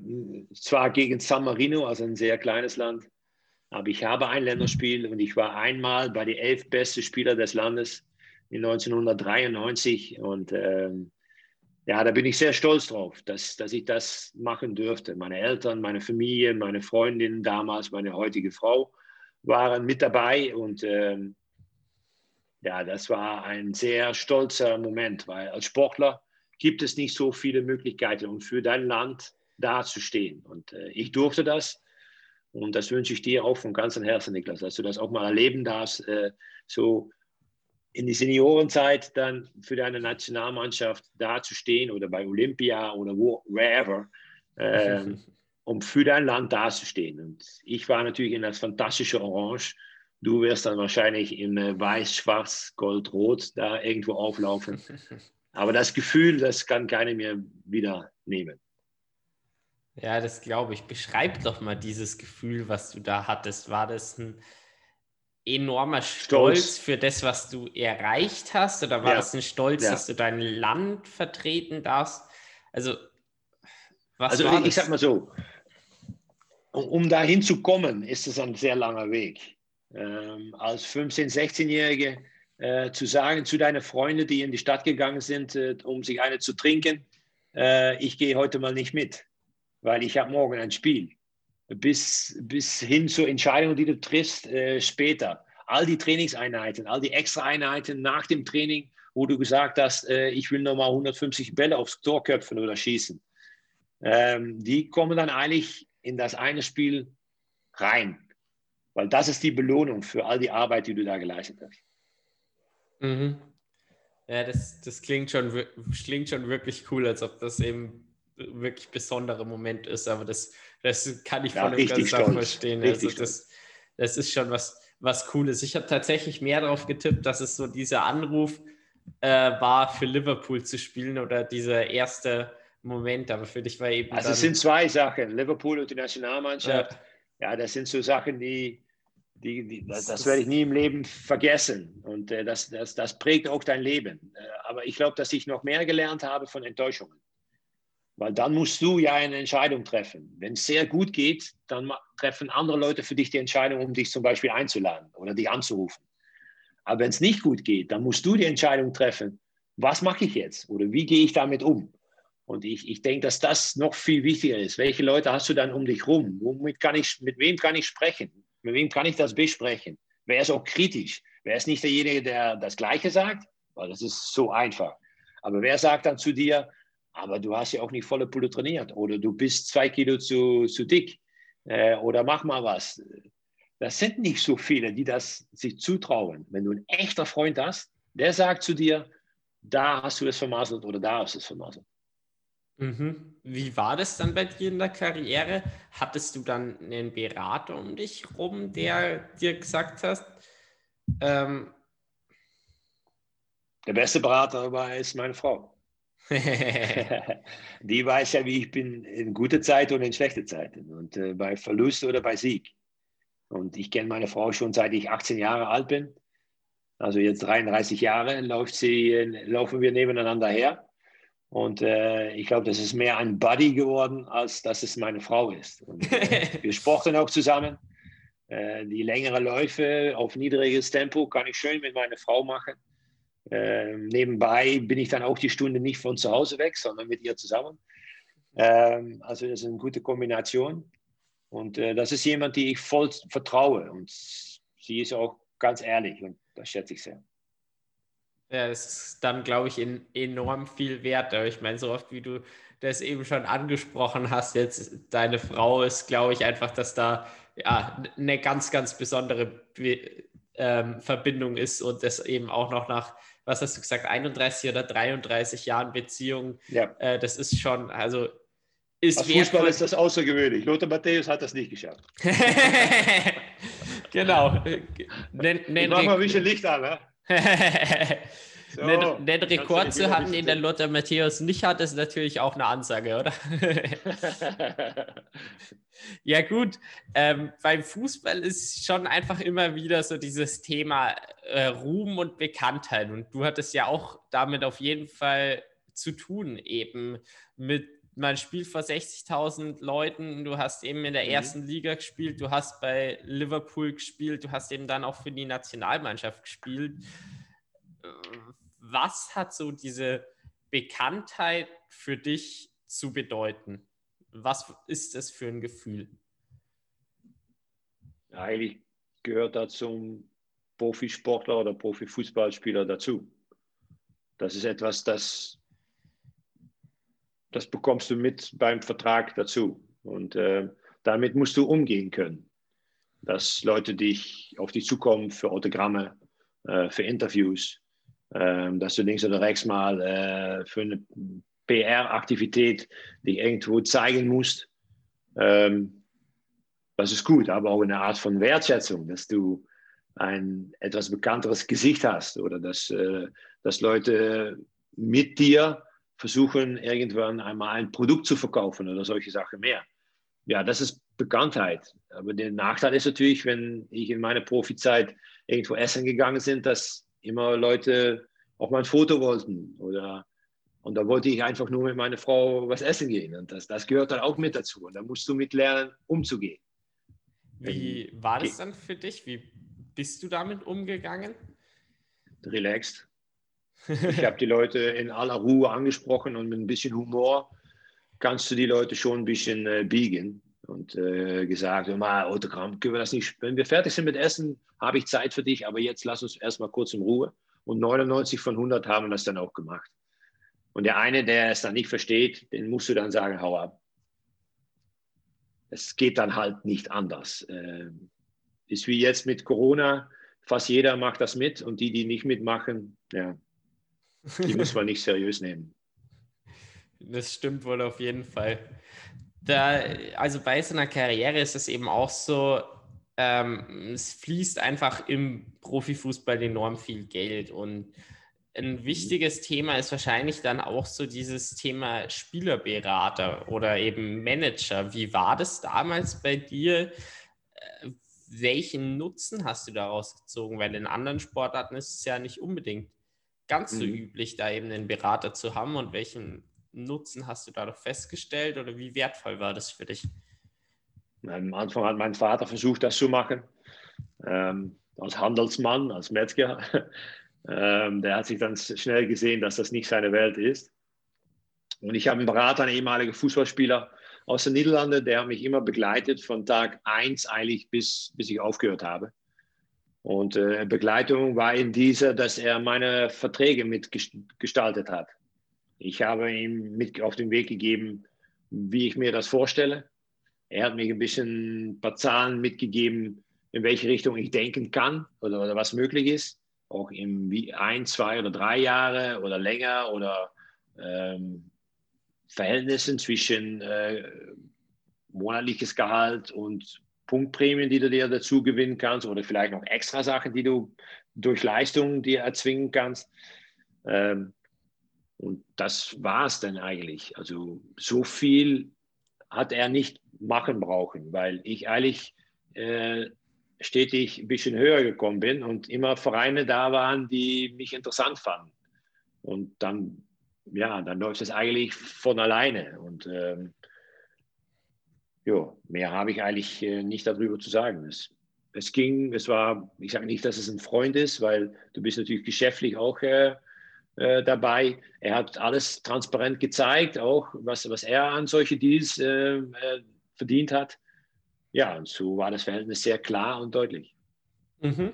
zwar gegen San Marino, also ein sehr kleines Land, aber ich habe ein Länderspiel und ich war einmal bei den elf besten Spielern des Landes in 1993 und ähm, ja, da bin ich sehr stolz drauf, dass, dass ich das machen durfte. Meine Eltern, meine Familie, meine Freundin damals, meine heutige Frau waren mit dabei und ähm, ja, das war ein sehr stolzer Moment, weil als Sportler gibt es nicht so viele Möglichkeiten, um für dein Land dazustehen. Und äh, ich durfte das. Und das wünsche ich dir auch von ganzem Herzen, Niklas, dass du das auch mal erleben darfst, äh, so in die Seniorenzeit dann für deine Nationalmannschaft dazustehen oder bei Olympia oder wo, wherever, äh, (laughs) um für dein Land dazustehen. Und ich war natürlich in das fantastische Orange Du wirst dann wahrscheinlich in äh, Weiß, Schwarz, Gold, Rot da irgendwo auflaufen. (laughs) Aber das Gefühl, das kann keiner mehr wieder nehmen. Ja, das glaube ich. Beschreib doch mal dieses Gefühl, was du da hattest. War das ein enormer Stolz, Stolz. für das, was du erreicht hast? Oder war ja. das ein Stolz, ja. dass du dein Land vertreten darfst? Also, was also war ich, das? ich sag mal so, um, um dahin zu kommen, ist es ein sehr langer Weg ähm, als 15-, 16-Jährige äh, zu sagen zu deinen Freunden, die in die Stadt gegangen sind, äh, um sich eine zu trinken, äh, ich gehe heute mal nicht mit, weil ich habe morgen ein Spiel. bis, bis hin zur Entscheidung, die du triffst äh, später. All die Trainingseinheiten, all die extra Einheiten nach dem Training, wo du gesagt hast, äh, ich will nochmal 150 Bälle aufs Tor köpfen oder schießen. Ähm, die kommen dann eigentlich in das eine Spiel rein. Weil das ist die Belohnung für all die Arbeit, die du da geleistet hast. Mhm. Ja, das, das klingt, schon, klingt schon wirklich cool, als ob das eben wirklich besonderer Moment ist, aber das, das kann ich voll ja, und ganz verstehen. Also das, das ist schon was, was Cooles. Ich habe tatsächlich mehr darauf getippt, dass es so dieser Anruf äh, war, für Liverpool zu spielen oder dieser erste Moment, aber für dich war eben. Also, es sind zwei Sachen: Liverpool und die Nationalmannschaft. Ja, ja das sind so Sachen, die. Die, die, das, das, werde ich nie im Leben vergessen und äh, das, das, das prägt auch dein Leben. Äh, aber ich glaube, dass ich noch mehr gelernt habe von Enttäuschungen. Weil dann musst du ja eine Entscheidung treffen. Wenn es sehr gut geht, dann treffen andere Leute für dich die Entscheidung, um dich zum Beispiel einzuladen oder dich anzurufen. Aber wenn es nicht gut geht, dann musst du die Entscheidung treffen, was mache ich jetzt oder wie gehe ich damit um? Und ich, ich denke, dass das noch viel wichtiger ist. Welche Leute hast du dann um dich rum? Womit kann ich, mit wem kann ich sprechen? Mit wem kann ich das besprechen? Wer ist auch kritisch? Wer ist nicht derjenige, der das Gleiche sagt? Weil das ist so einfach. Aber wer sagt dann zu dir, aber du hast ja auch nicht volle Pulle trainiert oder du bist zwei Kilo zu, zu dick äh, oder mach mal was. Das sind nicht so viele, die das sich zutrauen. Wenn du einen echter Freund hast, der sagt zu dir, da hast du es vermasselt oder da hast du es vermasselt. Mhm. Wie war das dann bei dir in der Karriere? Hattest du dann einen Berater um dich rum, der dir gesagt hat, ähm, der beste Berater war ist meine Frau. (laughs) (laughs) die weiß ja, wie ich bin in gute Zeiten und in schlechte Zeiten und äh, bei Verlust oder bei Sieg. Und ich kenne meine Frau schon seit ich 18 Jahre alt bin. Also jetzt 33 Jahre läuft sie, laufen wir nebeneinander her. Und äh, ich glaube, das ist mehr ein Buddy geworden, als dass es meine Frau ist. Und, äh, (laughs) wir sporten auch zusammen. Äh, die längeren Läufe auf niedriges Tempo kann ich schön mit meiner Frau machen. Ähm, nebenbei bin ich dann auch die Stunde nicht von zu Hause weg, sondern mit ihr zusammen. Ähm, also das ist eine gute Kombination. Und äh, das ist jemand, die ich voll vertraue. Und sie ist auch ganz ehrlich und das schätze ich sehr. Ja, das ist dann, glaube ich, in, enorm viel wert. Aber ich meine, so oft wie du das eben schon angesprochen hast, jetzt deine Frau ist, glaube ich, einfach, dass da ja, eine ganz, ganz besondere Be ähm, Verbindung ist und das eben auch noch nach was hast du gesagt, 31 oder 33 Jahren Beziehung. Ja. Äh, das ist schon, also ist Als Fußball ist das außergewöhnlich. Lothar Matthäus hat das nicht geschafft. (laughs) genau. Nenn, nenn mach mal ein bisschen Licht an, ne? (laughs) So, den, den Rekord zu haben, den der Lothar Matthäus nicht hat, ist natürlich auch eine Ansage, oder? (laughs) ja, gut. Ähm, beim Fußball ist schon einfach immer wieder so dieses Thema äh, Ruhm und Bekanntheit. Und du hattest ja auch damit auf jeden Fall zu tun, eben mit man spielt vor 60.000 Leuten, du hast eben in der mhm. ersten Liga gespielt, du hast bei Liverpool gespielt, du hast eben dann auch für die Nationalmannschaft gespielt was hat so diese Bekanntheit für dich zu bedeuten? Was ist es für ein Gefühl? eigentlich gehört da zum Profisportler oder Profifußballspieler dazu. Das ist etwas, das, das bekommst du mit beim Vertrag dazu. Und äh, damit musst du umgehen können. Dass Leute dich auf dich zukommen für Autogramme, äh, für Interviews, dass du links oder rechts mal äh, für eine PR-Aktivität dich irgendwo zeigen musst. Ähm, das ist gut, aber auch eine Art von Wertschätzung, dass du ein etwas bekannteres Gesicht hast oder dass, äh, dass Leute mit dir versuchen, irgendwann einmal ein Produkt zu verkaufen oder solche Sachen mehr. Ja, das ist Bekanntheit. Aber der Nachteil ist natürlich, wenn ich in meiner Profizeit irgendwo essen gegangen bin, dass immer Leute auch mal ein Foto wollten oder und da wollte ich einfach nur mit meiner Frau was essen gehen. Und das, das gehört dann auch mit dazu. Und da musst du mit lernen, umzugehen. Wie war das dann für dich? Wie bist du damit umgegangen? Relaxed. (laughs) Ich habe die Leute in aller Ruhe angesprochen und mit ein bisschen Humor kannst du die Leute schon ein bisschen äh, biegen. Und äh, gesagt, mal Autogramm, können wir das nicht, wenn wir fertig sind mit Essen, habe ich Zeit für dich, aber jetzt lass uns erstmal kurz in Ruhe. Und 99 von 100 haben das dann auch gemacht. Und der eine, der es dann nicht versteht, den musst du dann sagen, hau ab. Es geht dann halt nicht anders. Äh, ist wie jetzt mit Corona, fast jeder macht das mit und die, die nicht mitmachen, ja, die (laughs) muss man nicht seriös nehmen. Das stimmt wohl auf jeden Fall. Da, also bei so einer Karriere ist es eben auch so, ähm, es fließt einfach im Profifußball enorm viel Geld und ein mhm. wichtiges Thema ist wahrscheinlich dann auch so dieses Thema Spielerberater oder eben Manager. Wie war das damals bei dir? Äh, welchen Nutzen hast du daraus gezogen? Weil in anderen Sportarten ist es ja nicht unbedingt ganz so mhm. üblich, da eben einen Berater zu haben. Und welchen Nutzen hast du dadurch festgestellt oder wie wertvoll war das für dich? Am Anfang hat mein Vater versucht, das zu machen. Ähm, als Handelsmann, als Metzger. (laughs) Ähm, der hat sich dann schnell gesehen, dass das nicht seine Welt ist. Und ich habe einen Berater, einen ehemaligen Fußballspieler aus den Niederlanden, der mich immer begleitet von Tag 1 eigentlich bis, bis ich aufgehört habe. Und äh, Begleitung war in dieser, dass er meine Verträge mitgestaltet hat. Ich habe ihm mit auf den Weg gegeben, wie ich mir das vorstelle. Er hat mir ein bisschen ein paar Zahlen mitgegeben, in welche Richtung ich denken kann oder, oder was möglich ist auch in ein, zwei oder drei Jahre oder länger oder ähm, Verhältnissen zwischen äh, monatliches Gehalt und Punktprämien, die du dir dazu gewinnen kannst oder vielleicht noch extra Sachen, die du durch Leistungen dir erzwingen kannst. Ähm, und das war es dann eigentlich. Also so viel hat er nicht machen brauchen, weil ich eigentlich äh, stetig ein bisschen höher gekommen bin und immer Vereine da waren, die mich interessant fanden. Und dann, ja, dann läuft es eigentlich von alleine. Und ähm, jo, mehr habe ich eigentlich äh, nicht darüber zu sagen. Es, es ging, es war, ich sage nicht, dass es ein Freund ist, weil du bist natürlich geschäftlich auch äh, äh, dabei. Er hat alles transparent gezeigt, auch was, was er an solche Deals äh, äh, verdient hat ja, und so war das Verhältnis sehr klar und deutlich. Mhm.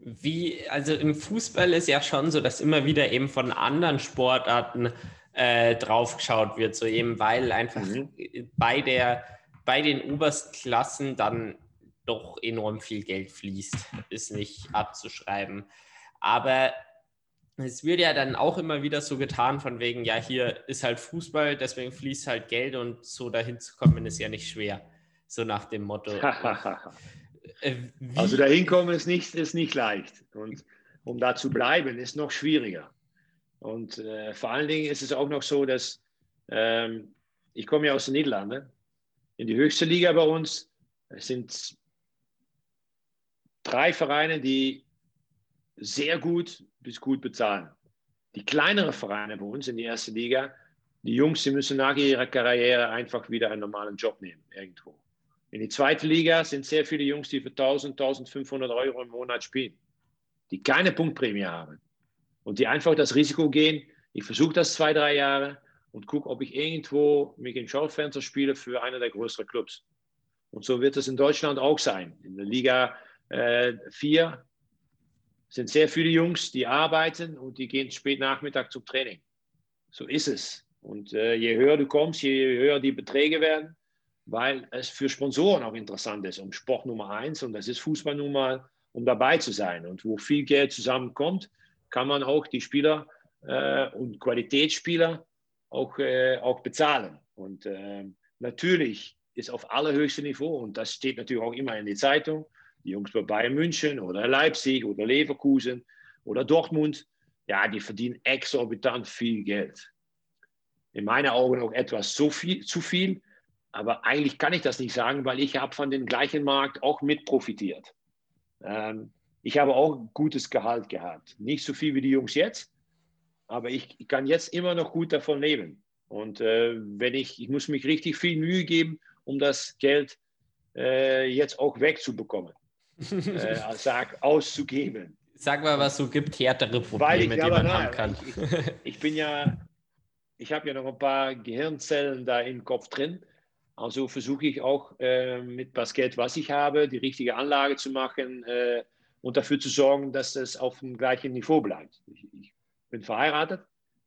Wie, also im Fußball ist ja schon so, dass immer wieder eben von anderen Sportarten äh, draufgeschaut wird, so eben weil einfach mhm. bei, der, bei den obersten Klassen dann doch enorm viel Geld fließt, ist nicht abzuschreiben. Aber es wird ja dann auch immer wieder so getan, von wegen, ja, hier ist halt Fußball, deswegen fließt halt Geld und so dahin zu kommen, ist ja nicht schwer. So nach dem Motto. (laughs) Äh, also dahin kommen ist nicht, ist nicht leicht. Und um da zu bleiben, ist noch schwieriger. Und äh, vor allen Dingen ist es auch noch so, dass ähm, ich komme ja aus den Niederlanden. In die höchste Liga bei uns es sind drei Vereine, die sehr gut bis gut bezahlen. Die kleineren Vereine bei uns in die erste Liga, die Jungs, die müssen nach ihrer Karriere einfach wieder einen normalen Job nehmen, irgendwo. In die zweite Liga sind sehr viele Jungs, die für 1000, 1500 Euro im Monat spielen, die keine Punktprämie haben und die einfach das Risiko gehen, ich versuche das zwei, drei Jahre und gucke, ob ich irgendwo mich in Schaufenster spiele für einen der größeren Clubs. Und so wird es in Deutschland auch sein. In der Liga 4 äh, sind sehr viele Jungs, die arbeiten und die gehen spät Nachmittag zum Training. So ist es. Und äh, je höher du kommst, je höher die Beträge werden, weil es für Sponsoren auch interessant ist, um Sport Nummer eins, und das ist Fußball nun mal, um dabei zu sein. Und wo viel Geld zusammenkommt, kann man auch die Spieler äh, und Qualitätsspieler auch, äh, auch bezahlen. Und äh, natürlich ist auf allerhöchstem Niveau, und das steht natürlich auch immer in der Zeitung, die Jungs bei Bayern München oder Leipzig oder Leverkusen oder Dortmund, ja, die verdienen exorbitant viel Geld. In meinen Augen auch etwas so viel, zu viel, aber eigentlich kann ich das nicht sagen, weil ich habe von dem gleichen Markt auch mit profitiert. Ähm, ich habe auch gutes Gehalt gehabt. Nicht so viel wie die Jungs jetzt, aber ich, ich kann jetzt immer noch gut davon leben. Und äh, wenn ich, ich muss mich richtig viel Mühe geben, um das Geld äh, jetzt auch wegzubekommen. Äh, sag, auszugeben. Sag mal, was so gibt härtere Probleme, ich, die man haben kann. Ich, ich, ich bin ja, ich habe ja noch ein paar Gehirnzellen da im Kopf drin. Also versuche ich auch äh, mit Geld, was ich habe, die richtige Anlage zu machen äh, und dafür zu sorgen, dass es auf dem gleichen Niveau bleibt. Ich, ich bin verheiratet,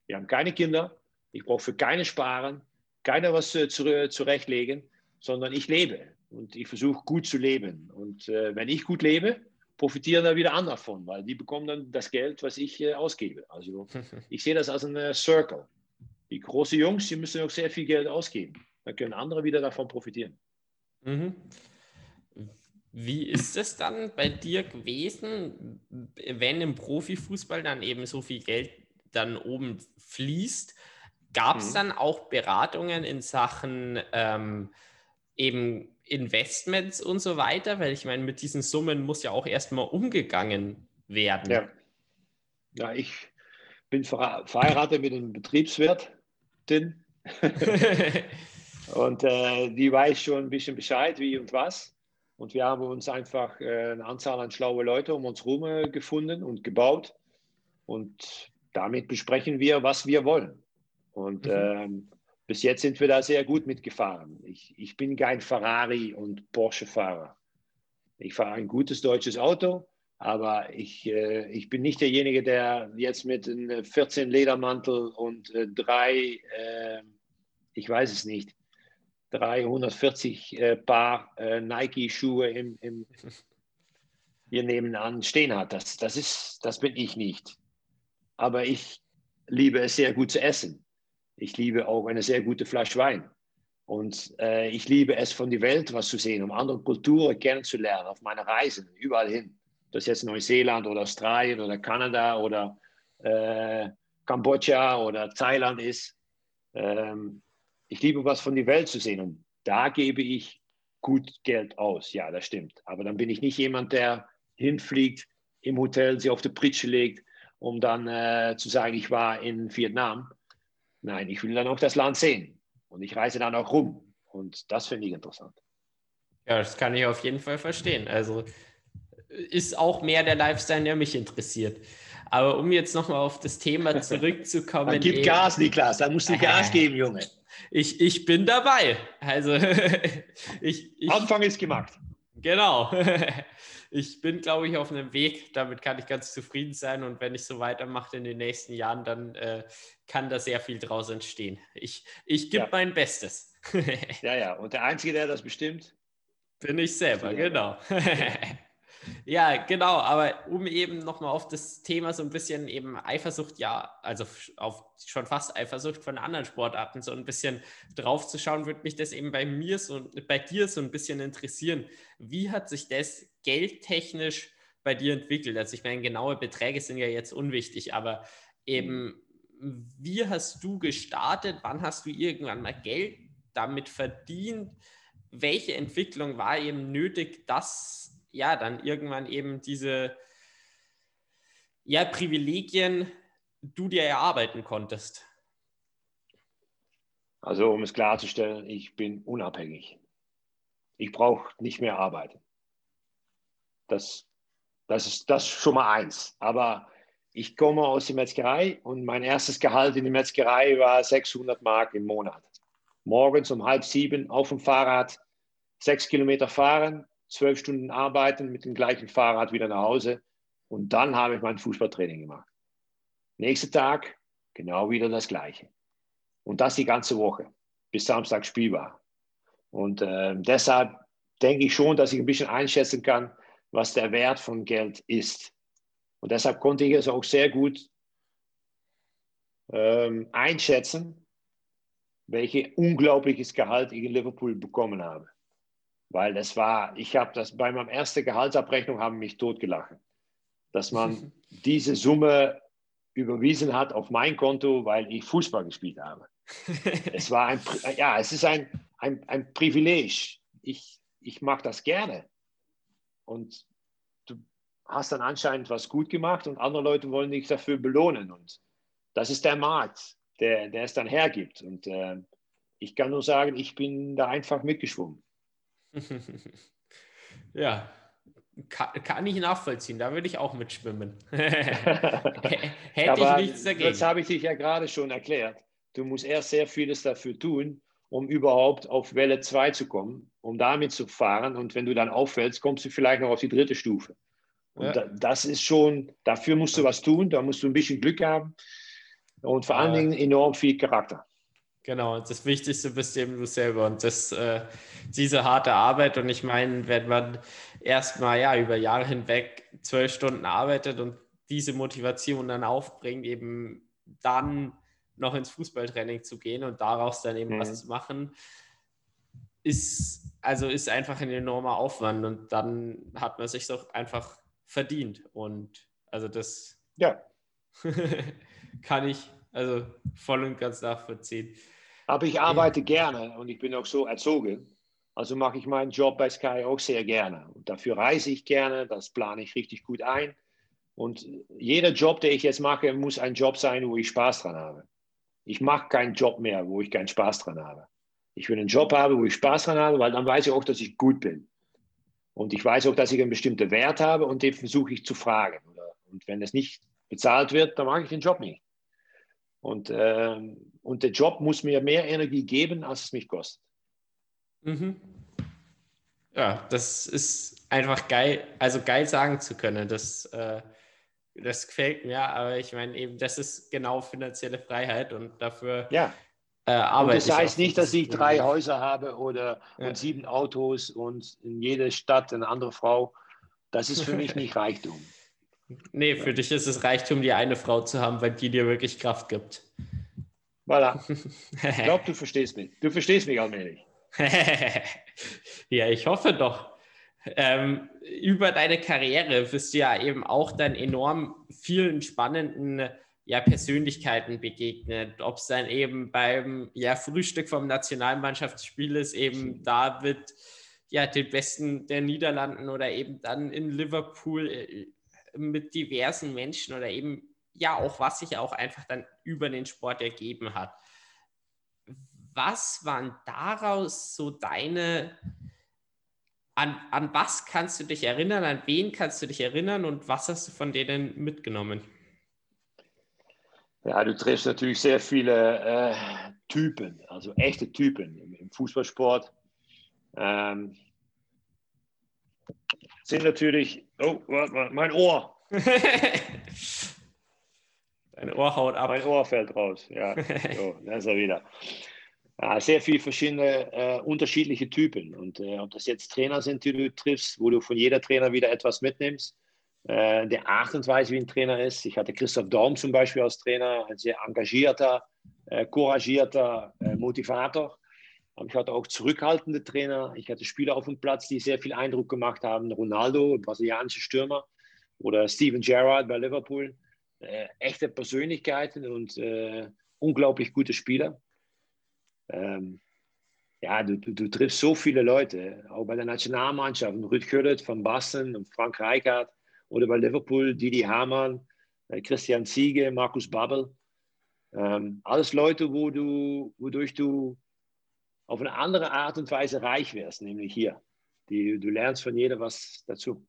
wir haben keine Kinder, ich brauche für keine sparen, keiner was äh, zu, zurechtlegen, sondern ich lebe und ich versuche gut zu leben. Und äh, wenn ich gut lebe, profitieren da wieder andere davon, weil die bekommen dann das Geld, was ich äh, ausgebe. Also (laughs) ich sehe das als ein Circle. Die großen Jungs, die müssen auch sehr viel Geld ausgeben. Dann können andere wieder davon profitieren. Mhm. Wie ist es dann bei dir gewesen, wenn im Profifußball dann eben so viel Geld dann oben fließt? Gab es mhm. dann auch Beratungen in Sachen ähm, eben Investments und so weiter? Weil ich meine, mit diesen Summen muss ja auch erstmal umgegangen werden. Ja, ja ich bin verheiratet mit einem Betriebswirtin. (laughs) und äh, die weiß schon ein bisschen Bescheid, wie und was. Und wir haben uns einfach äh, eine Anzahl an schlaue Leute um uns herum äh, gefunden und gebaut. Und damit besprechen wir, was wir wollen. Und mhm. ähm, bis jetzt sind wir da sehr gut mitgefahren. Ich, ich bin kein Ferrari- und Porsche-Fahrer. Ich fahre ein gutes deutsches Auto, aber ich, äh, ich bin nicht derjenige, der jetzt mit einem 14 Ledermantel und äh, drei, äh, ich weiß es nicht, 340 äh, Paar äh, Nike-Schuhe im, im, (laughs) hier nebenan stehen hat. Das, das, ist, das bin ich nicht. Aber ich liebe es sehr gut zu essen. Ich liebe auch eine sehr gute Flasche Wein. Und äh, ich liebe es, von der Welt was zu sehen, um andere Kulturen kennenzulernen, auf meine Reisen, überall hin. Das jetzt Neuseeland oder Australien oder Kanada oder äh, Kambodscha oder Thailand ist. Ähm, ich liebe was von der Welt zu sehen und da gebe ich gut Geld aus. Ja, das stimmt. Aber dann bin ich nicht jemand, der hinfliegt, im Hotel sich auf die Pritsche legt, um dann äh, zu sagen, ich war in Vietnam Nein, ich will dann auch das Land sehen. Und ich reise dann auch rum. Und das finde ich interessant. Ja, das kann ich auf jeden Fall verstehen. Also ist auch mehr der Lifestyle, der mich interessiert. Aber um jetzt nochmal auf das Thema (laughs) zurückzukommen. Dann gib eben, Gas, Niklas, da musst du Gas äh, geben, Junge. Ich, ich bin dabei. Also (laughs) ich, ich, Anfang ist gemacht. Genau. (laughs) ich bin, glaube ich, auf einem Weg. Damit kann ich ganz zufrieden sein. Und wenn ich so weitermache in den nächsten Jahren, dann äh, kann da sehr viel draus entstehen. Ich, ich gebe ja. mein Bestes. (laughs) ja, ja. Und der Einzige, der das bestimmt, bin ich selber, genau. Ja, (laughs) genau, aber um eben nochmal auf das Thema so ein bisschen eben Eifersucht, ja, also auf schon fast Eifersucht von anderen Sportarten so ein bisschen drauf zu schauen, würde mich das eben bei mir so, bei dir so ein bisschen interessieren. Wie hat sich das geldtechnisch bei dir entwickelt? Also ich meine, genaue Beträge sind ja jetzt unwichtig, aber eben, wie hast du gestartet? Wann hast du irgendwann mal Geld damit verdient? Welche Entwicklung war eben nötig, dass ja, dann irgendwann eben diese ja, Privilegien du dir erarbeiten konntest? Also um es klarzustellen, ich bin unabhängig. Ich brauche nicht mehr arbeiten. Das, das ist das schon mal eins. Aber ich komme aus der Metzgerei und mein erstes Gehalt in der Metzgerei war 600 Mark im Monat. Morgens um halb sieben auf dem Fahrrad sechs Kilometer fahren, zwölf Stunden arbeiten, mit dem gleichen Fahrrad wieder nach Hause und dann habe ich mein Fußballtraining gemacht. Nächster Tag genau wieder das Gleiche. Und das die ganze Woche, bis Samstag spielbar. Und äh, deshalb denke ich schon, dass ich ein bisschen einschätzen kann, was der Wert von Geld ist. Und deshalb konnte ich es auch sehr gut ähm, einschätzen, welches unglaubliches Gehalt ich in Liverpool bekommen habe. Weil das war, ich habe das bei meiner ersten Gehaltsabrechnung haben mich totgelachen, dass man (laughs) diese Summe überwiesen hat auf mein Konto, weil ich Fußball gespielt habe. es war ein, ja, es ist ein, ein, ein Privileg. Ich, ich mache das gerne. Und du hast dann anscheinend was gut gemacht und andere Leute wollen dich dafür belohnen. Und das ist der Markt, der, der es dann hergibt. Und äh, ich kann nur sagen, ich bin da einfach mitgeschwommen. (laughs) ja, kann, kann, ich nachvollziehen. Da würde ich auch mitschwimmen. (laughs) Hätte Aber ich nichts dagegen. Das habe ich dich ja gerade schon erklärt. Du musst erst sehr vieles dafür tun, um überhaupt auf Welle 2 zu kommen, um damit zu fahren. Und wenn du dann auffällst, kommst du vielleicht noch auf die dritte Stufe. Und ja. da, das ist schon, dafür musst du was tun, da musst du ein bisschen Glück haben und vor allen Dingen enorm viel Charakter. Genau, das Wichtigste bist eben du selber und das, äh, diese harte Arbeit. Und ich meine, wenn man erstmal ja über Jahre hinweg zwölf Stunden arbeitet und diese Motivation dann aufbringt, eben dann noch ins Fußballtraining zu gehen und daraus dann eben mhm. was zu machen, ist also ist einfach ein enormer Aufwand und dann hat man sich doch einfach verdient. Und also das ja. (laughs) kann ich also voll und ganz nachvollziehen. Aber ich arbeite gerne und ich bin auch so erzogen. Also mache ich meinen Job bei Sky auch sehr gerne. Und dafür reise ich gerne, das plane ich richtig gut ein. Und jeder Job, den ich jetzt mache, muss ein Job sein, wo ich Spaß dran habe. Ich mache keinen Job mehr, wo ich keinen Spaß dran habe. Ich will einen Job haben, wo ich Spaß dran habe, weil dann weiß ich auch, dass ich gut bin. Und ich weiß auch, dass ich einen bestimmten Wert habe und den versuche ich zu fragen. Und wenn es nicht bezahlt wird, dann mache ich den Job nicht. Und, äh, und der Job muss mir mehr Energie geben, als es mich kostet. Mhm. Ja, das ist einfach geil, also geil sagen zu können. Das, äh, das gefällt mir, aber ich meine eben, das ist genau finanzielle Freiheit und dafür ja. äh, arbeite und das heißt nicht, dass ich drei Häuser habe oder ja. und sieben Autos und in jeder Stadt eine andere Frau. Das ist für mich nicht (laughs) Reichtum. Nee, für ja. dich ist es Reichtum, die eine Frau zu haben, weil die dir wirklich Kraft gibt. Voilà. (laughs) Ich glaube, du verstehst mich. Du verstehst mich allmählich. (laughs) ja, ich hoffe doch. Ähm, über deine Karriere bist du ja eben auch dann enorm vielen spannenden ja, Persönlichkeiten begegnet. Ob es dann eben beim ja, Frühstück vom Nationalmannschaftsspiel ist, eben David, ja, den Besten der Niederlanden oder eben dann in Liverpool äh, mit diversen Menschen oder eben ja auch, was sich auch einfach dann über den Sport ergeben hat. Was waren daraus so deine, an, an was kannst du dich erinnern, an wen kannst du dich erinnern und was hast du von denen mitgenommen? Ja, du triffst natürlich sehr viele äh, Typen, also echte Typen im, im Fußballsport. Ähm, sind natürlich, oh, warte mal, mein Ohr. (laughs) Dein Ohr haut ab. Mein Ohr fällt raus, ja. (laughs) So, da ist er wieder. Ja, sehr viele verschiedene äh, unterschiedliche Typen. Und äh, ob das jetzt Trainer sind, die du triffst, wo du von jeder Trainer wieder etwas mitnimmst, äh, der Art und Weise, wie ein Trainer ist. Ich hatte Christoph Daum zum Beispiel als Trainer, ein sehr engagierter, äh, couragierter äh, Motivator. Aber ich hatte auch zurückhaltende Trainer. Ich hatte Spieler auf dem Platz, die sehr viel Eindruck gemacht haben. Ronaldo, brasilianische Stürmer, oder Steven Gerrard bei Liverpool. Äh, echte Persönlichkeiten und äh, unglaublich gute Spieler. Ähm, ja, du, du, du, triffst so viele Leute, auch bei der Nationalmannschaft. Rüd Gullit von Boston und Frank Rijkaard oder bei Liverpool Didi Hamann, äh, Christian Ziege, Markus Babbel. Ähm, alles Leute, wo du, wodurch du auf eine andere Art und Weise reich wirst, nämlich hier. Die, du lernst von jeder was dazu.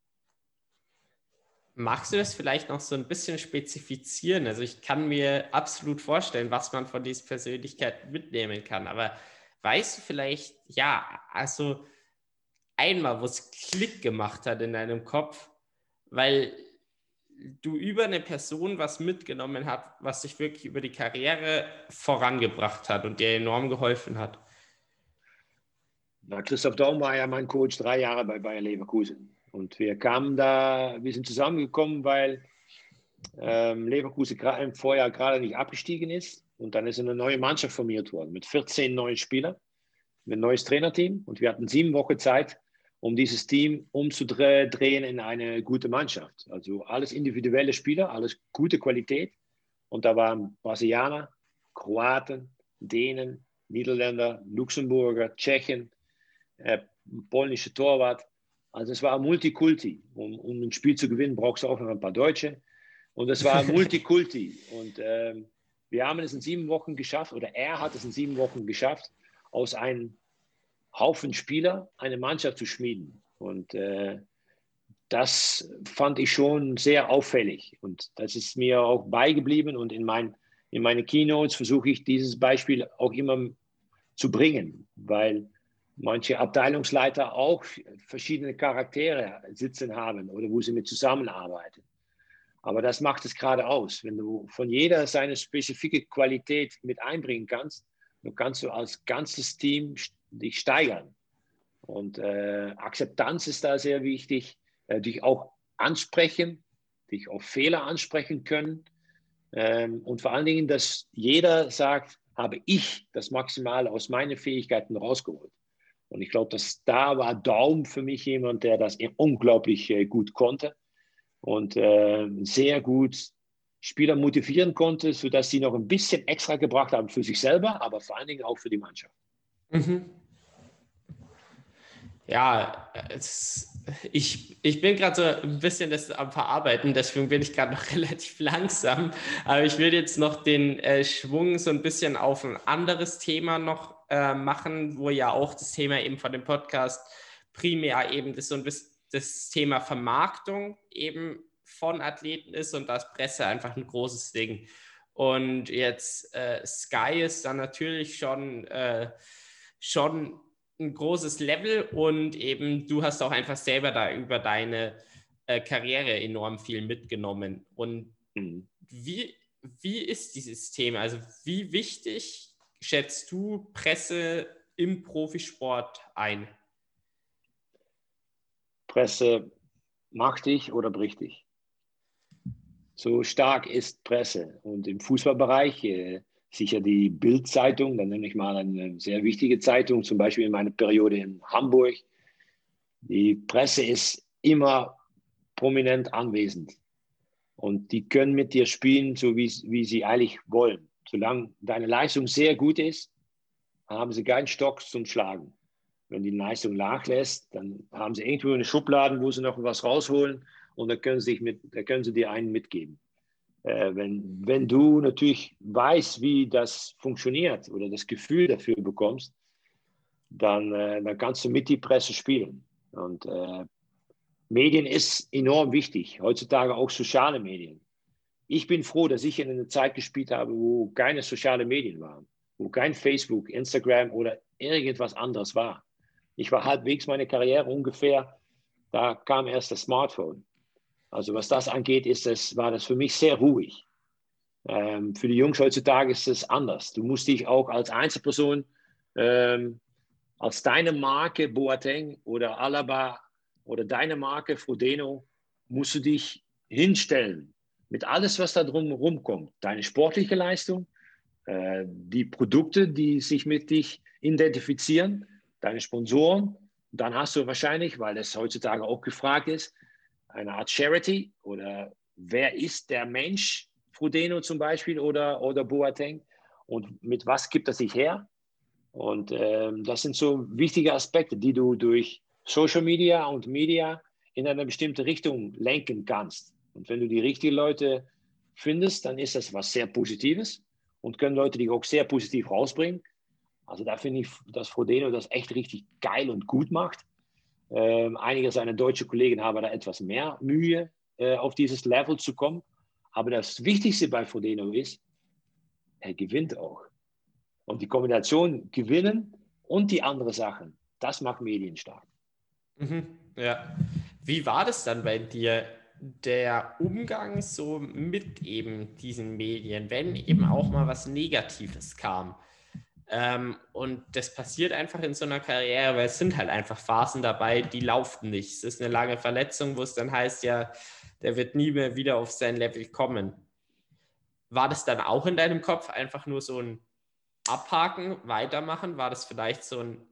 Magst du das vielleicht noch so ein bisschen spezifizieren? Also ich kann mir absolut vorstellen, was man von dieser Persönlichkeit mitnehmen kann, aber weißt du vielleicht, ja, also einmal, wo es Klick gemacht hat in deinem Kopf, weil du über eine Person was mitgenommen hast, was dich wirklich über die Karriere vorangebracht hat und dir enorm geholfen hat? Na, Christoph Daum war ja mein Coach drei Jahre bei Bayer Leverkusen. Und wir kamen da, wir sind zusammengekommen, weil ähm, Leverkusen im Vorjahr gerade nicht abgestiegen ist. Und dann ist eine neue Mannschaft formiert worden mit 14 neuen Spielern, mit ein neues Trainerteam. Und wir hatten sieben Wochen Zeit, um dieses Team umzudrehen in eine gute Mannschaft. Also alles individuelle Spieler, alles gute Qualität. Und da waren Brasilianer, Kroaten, Dänen, Niederländer, Luxemburger, Tschechen, äh, polnische Torwart. Also es war Multikulti. Um, um ein Spiel zu gewinnen, brauchst du auch noch ein paar Deutsche. Und es war (laughs) Multikulti. Und ähm, wir haben es in sieben Wochen geschafft, oder er hat es in sieben Wochen geschafft, aus einem Haufen Spieler eine Mannschaft zu schmieden. Und äh, das fand ich schon sehr auffällig. Und das ist mir auch beigeblieben. Und in, mein, in meine Keynotes versuche ich dieses Beispiel auch immer zu bringen, weil manche Abteilungsleiter auch verschiedene Charaktere sitzen haben oder wo sie mit zusammenarbeiten. Aber das macht es gerade aus. Wenn du von jeder seine spezifische Qualität mit einbringen kannst, dann kannst du als ganzes Team dich steigern. Und äh, Akzeptanz ist da sehr wichtig, äh, dich auch ansprechen, dich auf Fehler ansprechen können. Ähm, und vor allen Dingen, dass jeder sagt, habe ich das Maximale aus meinen Fähigkeiten rausgeholt. Und ich glaube, dass da war Daum für mich jemand, der das unglaublich äh, gut konnte und äh, sehr gut Spieler motivieren konnte, sodass sie noch ein bisschen extra gebracht haben für sich selber, aber vor allen Dingen auch für die Mannschaft. Mhm. Ja, es, ich, ich bin gerade so ein bisschen das am Verarbeiten, deswegen bin ich gerade noch (laughs) relativ langsam. Aber ich will jetzt noch den äh, Schwung so ein bisschen auf ein anderes Thema noch äh, machen, wo ja auch das Thema eben von dem Podcast primär eben das so ein bisschen das Thema Vermarktung eben von Athleten ist und da ist Presse einfach ein großes Ding. Und jetzt äh, Sky ist dann natürlich schon, äh, schon ein großes Level und eben du hast auch einfach selber da über deine äh, Karriere enorm viel mitgenommen. Und mhm. wie, wie ist dieses Thema? Also wie wichtig schätzt du Presse im Profisport ein? Presse macht dich oder bricht dich. So stark ist Presse. Und im Fußballbereich äh, sicher die Bild-Zeitung, dann nenne ich mal eine sehr wichtige Zeitung, zum Beispiel in meiner Periode in Hamburg. Die Presse ist immer prominent anwesend. Und die können mit dir spielen, so wie, wie sie eigentlich wollen. Solange deine Leistung sehr gut ist, haben sie keinen Stock zum Schlagen. Wenn die Leistung nachlässt, dann haben sie irgendwo eine Schublade, wo sie noch was rausholen und dann können sie, können sie dir einen mitgeben. Äh, wenn, wenn du natürlich weißt, wie das funktioniert oder das Gefühl dafür bekommst, dann, äh, dann kannst du mit die Presse spielen. Und äh, Medien ist enorm wichtig, heutzutage auch soziale Medien. Ich bin froh, dass ich in einer Zeit gespielt habe, wo keine sozialen Medien waren, wo kein Facebook, Instagram oder irgendwas anderes war. Ich war halbwegs meine Karriere ungefähr, da kam erst das Smartphone. Also was das angeht, ist das, war das für mich sehr ruhig. Ähm, für die Jungs heutzutage ist es anders. Du musst dich auch als Einzelperson, ähm, als deine Marke Boateng oder Alaba oder deine Marke Frodeno, musst du dich hinstellen mit alles, was da drum rumkommt. Deine sportliche Leistung, äh, die Produkte, die sich mit dich identifizieren, deine Sponsoren. Dann hast du wahrscheinlich, weil es heutzutage auch gefragt ist, eine Art Charity oder wer ist der Mensch, Frodeno zum Beispiel oder, oder Boateng und mit was gibt er sich her? Und ähm, das sind so wichtige Aspekte, die du durch Social Media und Media in eine bestimmte Richtung lenken kannst. Und wenn du die richtigen Leute findest, dann ist das was sehr Positives und können Leute dich auch sehr positiv rausbringen. Also da finde ich, dass Frodeno das echt richtig geil und gut macht. Ähm, einige seiner deutschen Kollegen haben da etwas mehr Mühe, äh, auf dieses Level zu kommen. Aber das Wichtigste bei Frodeno ist, er gewinnt auch. Und die Kombination gewinnen und die anderen Sachen, das macht Medien stark. Mhm, ja. Wie war das dann bei dir, der Umgang so mit eben diesen Medien, wenn eben auch mal was Negatives kam? Ähm, und das passiert einfach in so einer Karriere, weil es sind halt einfach Phasen dabei, die laufen nicht. Es ist eine lange Verletzung, wo es dann heißt, ja, der wird nie mehr wieder auf sein Level kommen. War das dann auch in deinem Kopf einfach nur so ein Abhaken, weitermachen? War das vielleicht so ein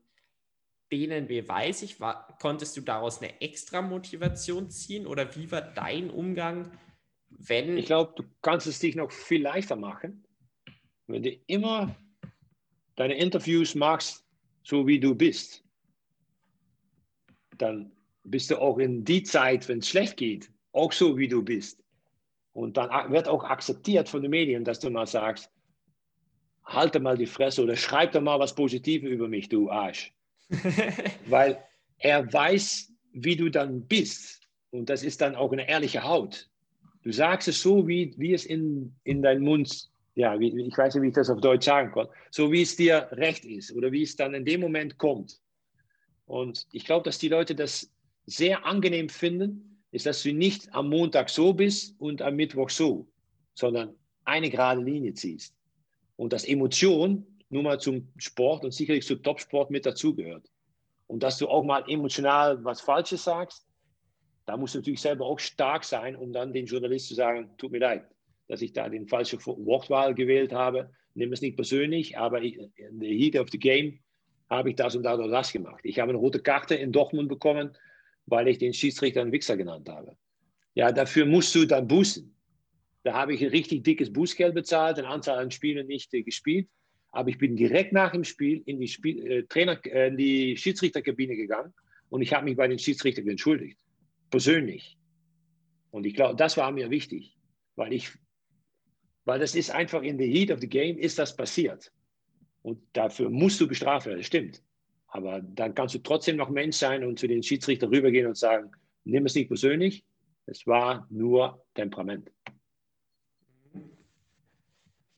denen weiß ich, war, konntest du daraus eine extra Motivation ziehen oder wie war dein Umgang, wenn. Ich glaube, du kannst es dich noch viel leichter machen, wenn du immer deine Interviews machst, so wie du bist, dann bist du auch in die Zeit, wenn es schlecht geht, auch so wie du bist. Und dann wird auch akzeptiert von den Medien, dass du mal sagst, halte mal die Fresse oder schreib doch mal was Positives über mich, du Arsch. (laughs) Weil er weiß, wie du dann bist. Und das ist dann auch eine ehrliche Haut. Du sagst es so, wie, wie es in, in deinem Mund ja, ich weiß nicht, wie ich das auf Deutsch sagen kann, so wie es dir recht ist oder wie es dann in dem Moment kommt. Und ich glaube, dass die Leute das sehr angenehm finden, ist, dass du nicht am Montag so bist und am Mittwoch so, sondern eine gerade Linie ziehst. Und dass Emotion nun mal zum Sport und sicherlich zum Topsport mit dazugehört. Und dass du auch mal emotional was Falsches sagst, da musst du natürlich selber auch stark sein, um dann den Journalist zu sagen, tut mir leid, dass ich da den falschen Wortwahl gewählt habe. Nimm es nicht persönlich, aber in the heat of the game habe ich das und und das gemacht. Ich habe eine rote Karte in Dortmund bekommen, weil ich den Schiedsrichter einen Wichser genannt habe. Ja, dafür musst du dann bußen. Da habe ich ein richtig dickes Bußgeld bezahlt, eine Anzahl an Spielen nicht äh, gespielt. Aber ich bin direkt nach dem Spiel in die, Spiel, äh, Trainer, äh, in die Schiedsrichterkabine gegangen und ich habe mich bei den Schiedsrichtern entschuldigt. Persönlich. Und ich glaube, das war mir wichtig, weil ich weil das ist einfach in the heat of the game ist das passiert. Und dafür musst du bestraft werden, das stimmt. Aber dann kannst du trotzdem noch Mensch sein und zu den Schiedsrichter rübergehen und sagen, nimm es nicht persönlich, es war nur Temperament.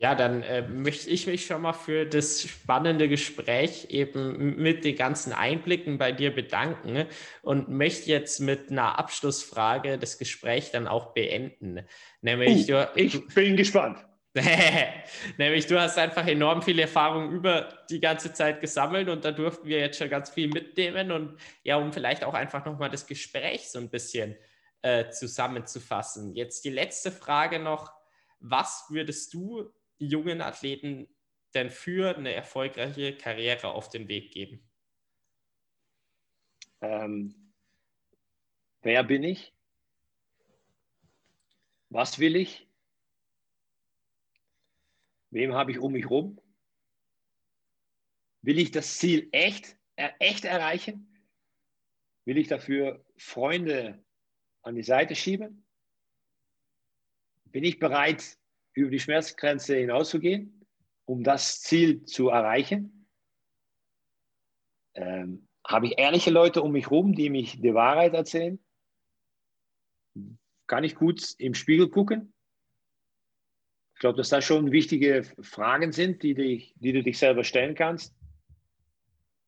Ja, dann äh, möchte ich mich schon mal für das spannende Gespräch eben mit den ganzen Einblicken bei dir bedanken und möchte jetzt mit einer Abschlussfrage das Gespräch dann auch beenden. Nämlich, uh, du, ich bin gespannt. (laughs) Nämlich, du hast einfach enorm viel Erfahrung über die ganze Zeit gesammelt und da durften wir jetzt schon ganz viel mitnehmen und ja, um vielleicht auch einfach nochmal das Gespräch so ein bisschen äh, zusammenzufassen. Jetzt die letzte Frage noch. Was würdest du jungen Athleten denn für eine erfolgreiche Karriere auf den Weg geben? Ähm, wer bin ich? Was will ich? Wem habe ich um mich rum? Will ich das Ziel echt, echt erreichen? Will ich dafür Freunde an die Seite schieben? Bin ich bereit, über die Schmerzgrenze hinauszugehen, um das Ziel zu erreichen? Ähm, habe ich ehrliche Leute um mich herum, die mich die Wahrheit erzählen? Kann ich gut im Spiegel gucken? Ich glaube, dass das schon wichtige Fragen sind, die, dich, die du dich selber stellen kannst.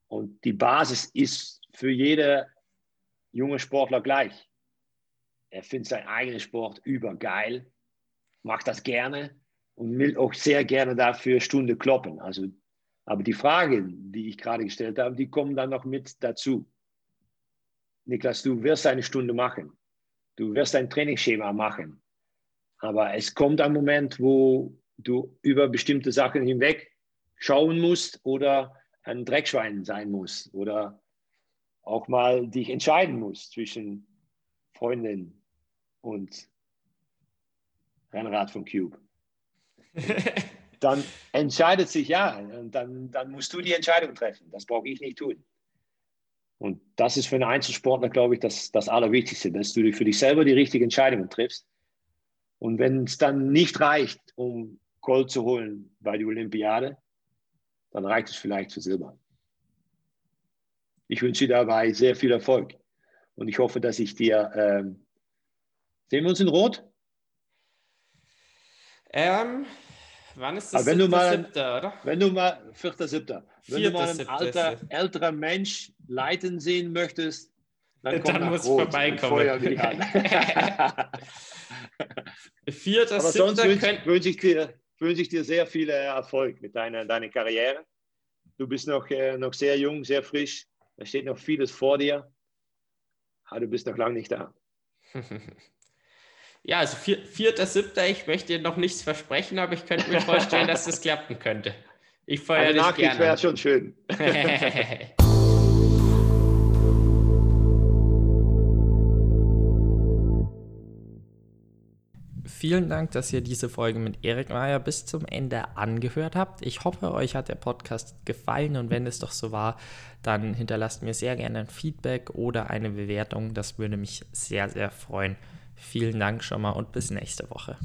Und die Basis ist für jede junge Sportler gleich. Er findet seinen eigenen Sport übergeil mag das gerne und will auch sehr gerne dafür Stunde kloppen. Also, aber die Fragen, die ich gerade gestellt habe, die kommen dann noch mit dazu. Niklas, du wirst eine Stunde machen. Du wirst ein Trainingsschema machen. Aber es kommt ein Moment, wo du über bestimmte Sachen hinweg schauen musst oder ein Dreckschwein sein musst oder auch mal dich entscheiden musst zwischen Freundin und Rennrad von Cube. (laughs) dann entscheidet sich ja, und dann, dann musst du die Entscheidung treffen. Das brauche ich nicht tun. Und das ist für einen Einzelsportler, glaube ich, das, das Allerwichtigste, dass du für dich selber die richtigen Entscheidungen triffst. Und wenn es dann nicht reicht, um Gold zu holen bei der Olympiade, dann reicht es vielleicht für Silber. Ich wünsche dir dabei sehr viel Erfolg. Und ich hoffe, dass ich dir. Ähm, sehen wir uns in Rot? Ähm, wann ist das? wenn du mal, siebter, oder? Wenn du mal, 4.7. Wenn du mal einen alter, älterer Mensch leiten sehen möchtest, dann, komm dann muss Rot vorbeikommen. (laughs) Vierter, Aber sonst wünsche wünsch ich, dir, wünsch ich dir sehr viel Erfolg mit deiner, deiner Karriere. Du bist noch, äh, noch sehr jung, sehr frisch. Da steht noch vieles vor dir. Aber du bist noch lange nicht da. (laughs) Ja, also vierter, siebter, ich möchte noch nichts versprechen, aber ich könnte mir (laughs) vorstellen, dass das klappen könnte. Ich feuere dich Nachricht gerne. wäre schon schön. (laughs) Vielen Dank, dass ihr diese Folge mit Erik Meyer bis zum Ende angehört habt. Ich hoffe, euch hat der Podcast gefallen und wenn es doch so war, dann hinterlasst mir sehr gerne ein Feedback oder eine Bewertung. Das würde mich sehr, sehr freuen. Vielen Dank schon mal und bis nächste Woche.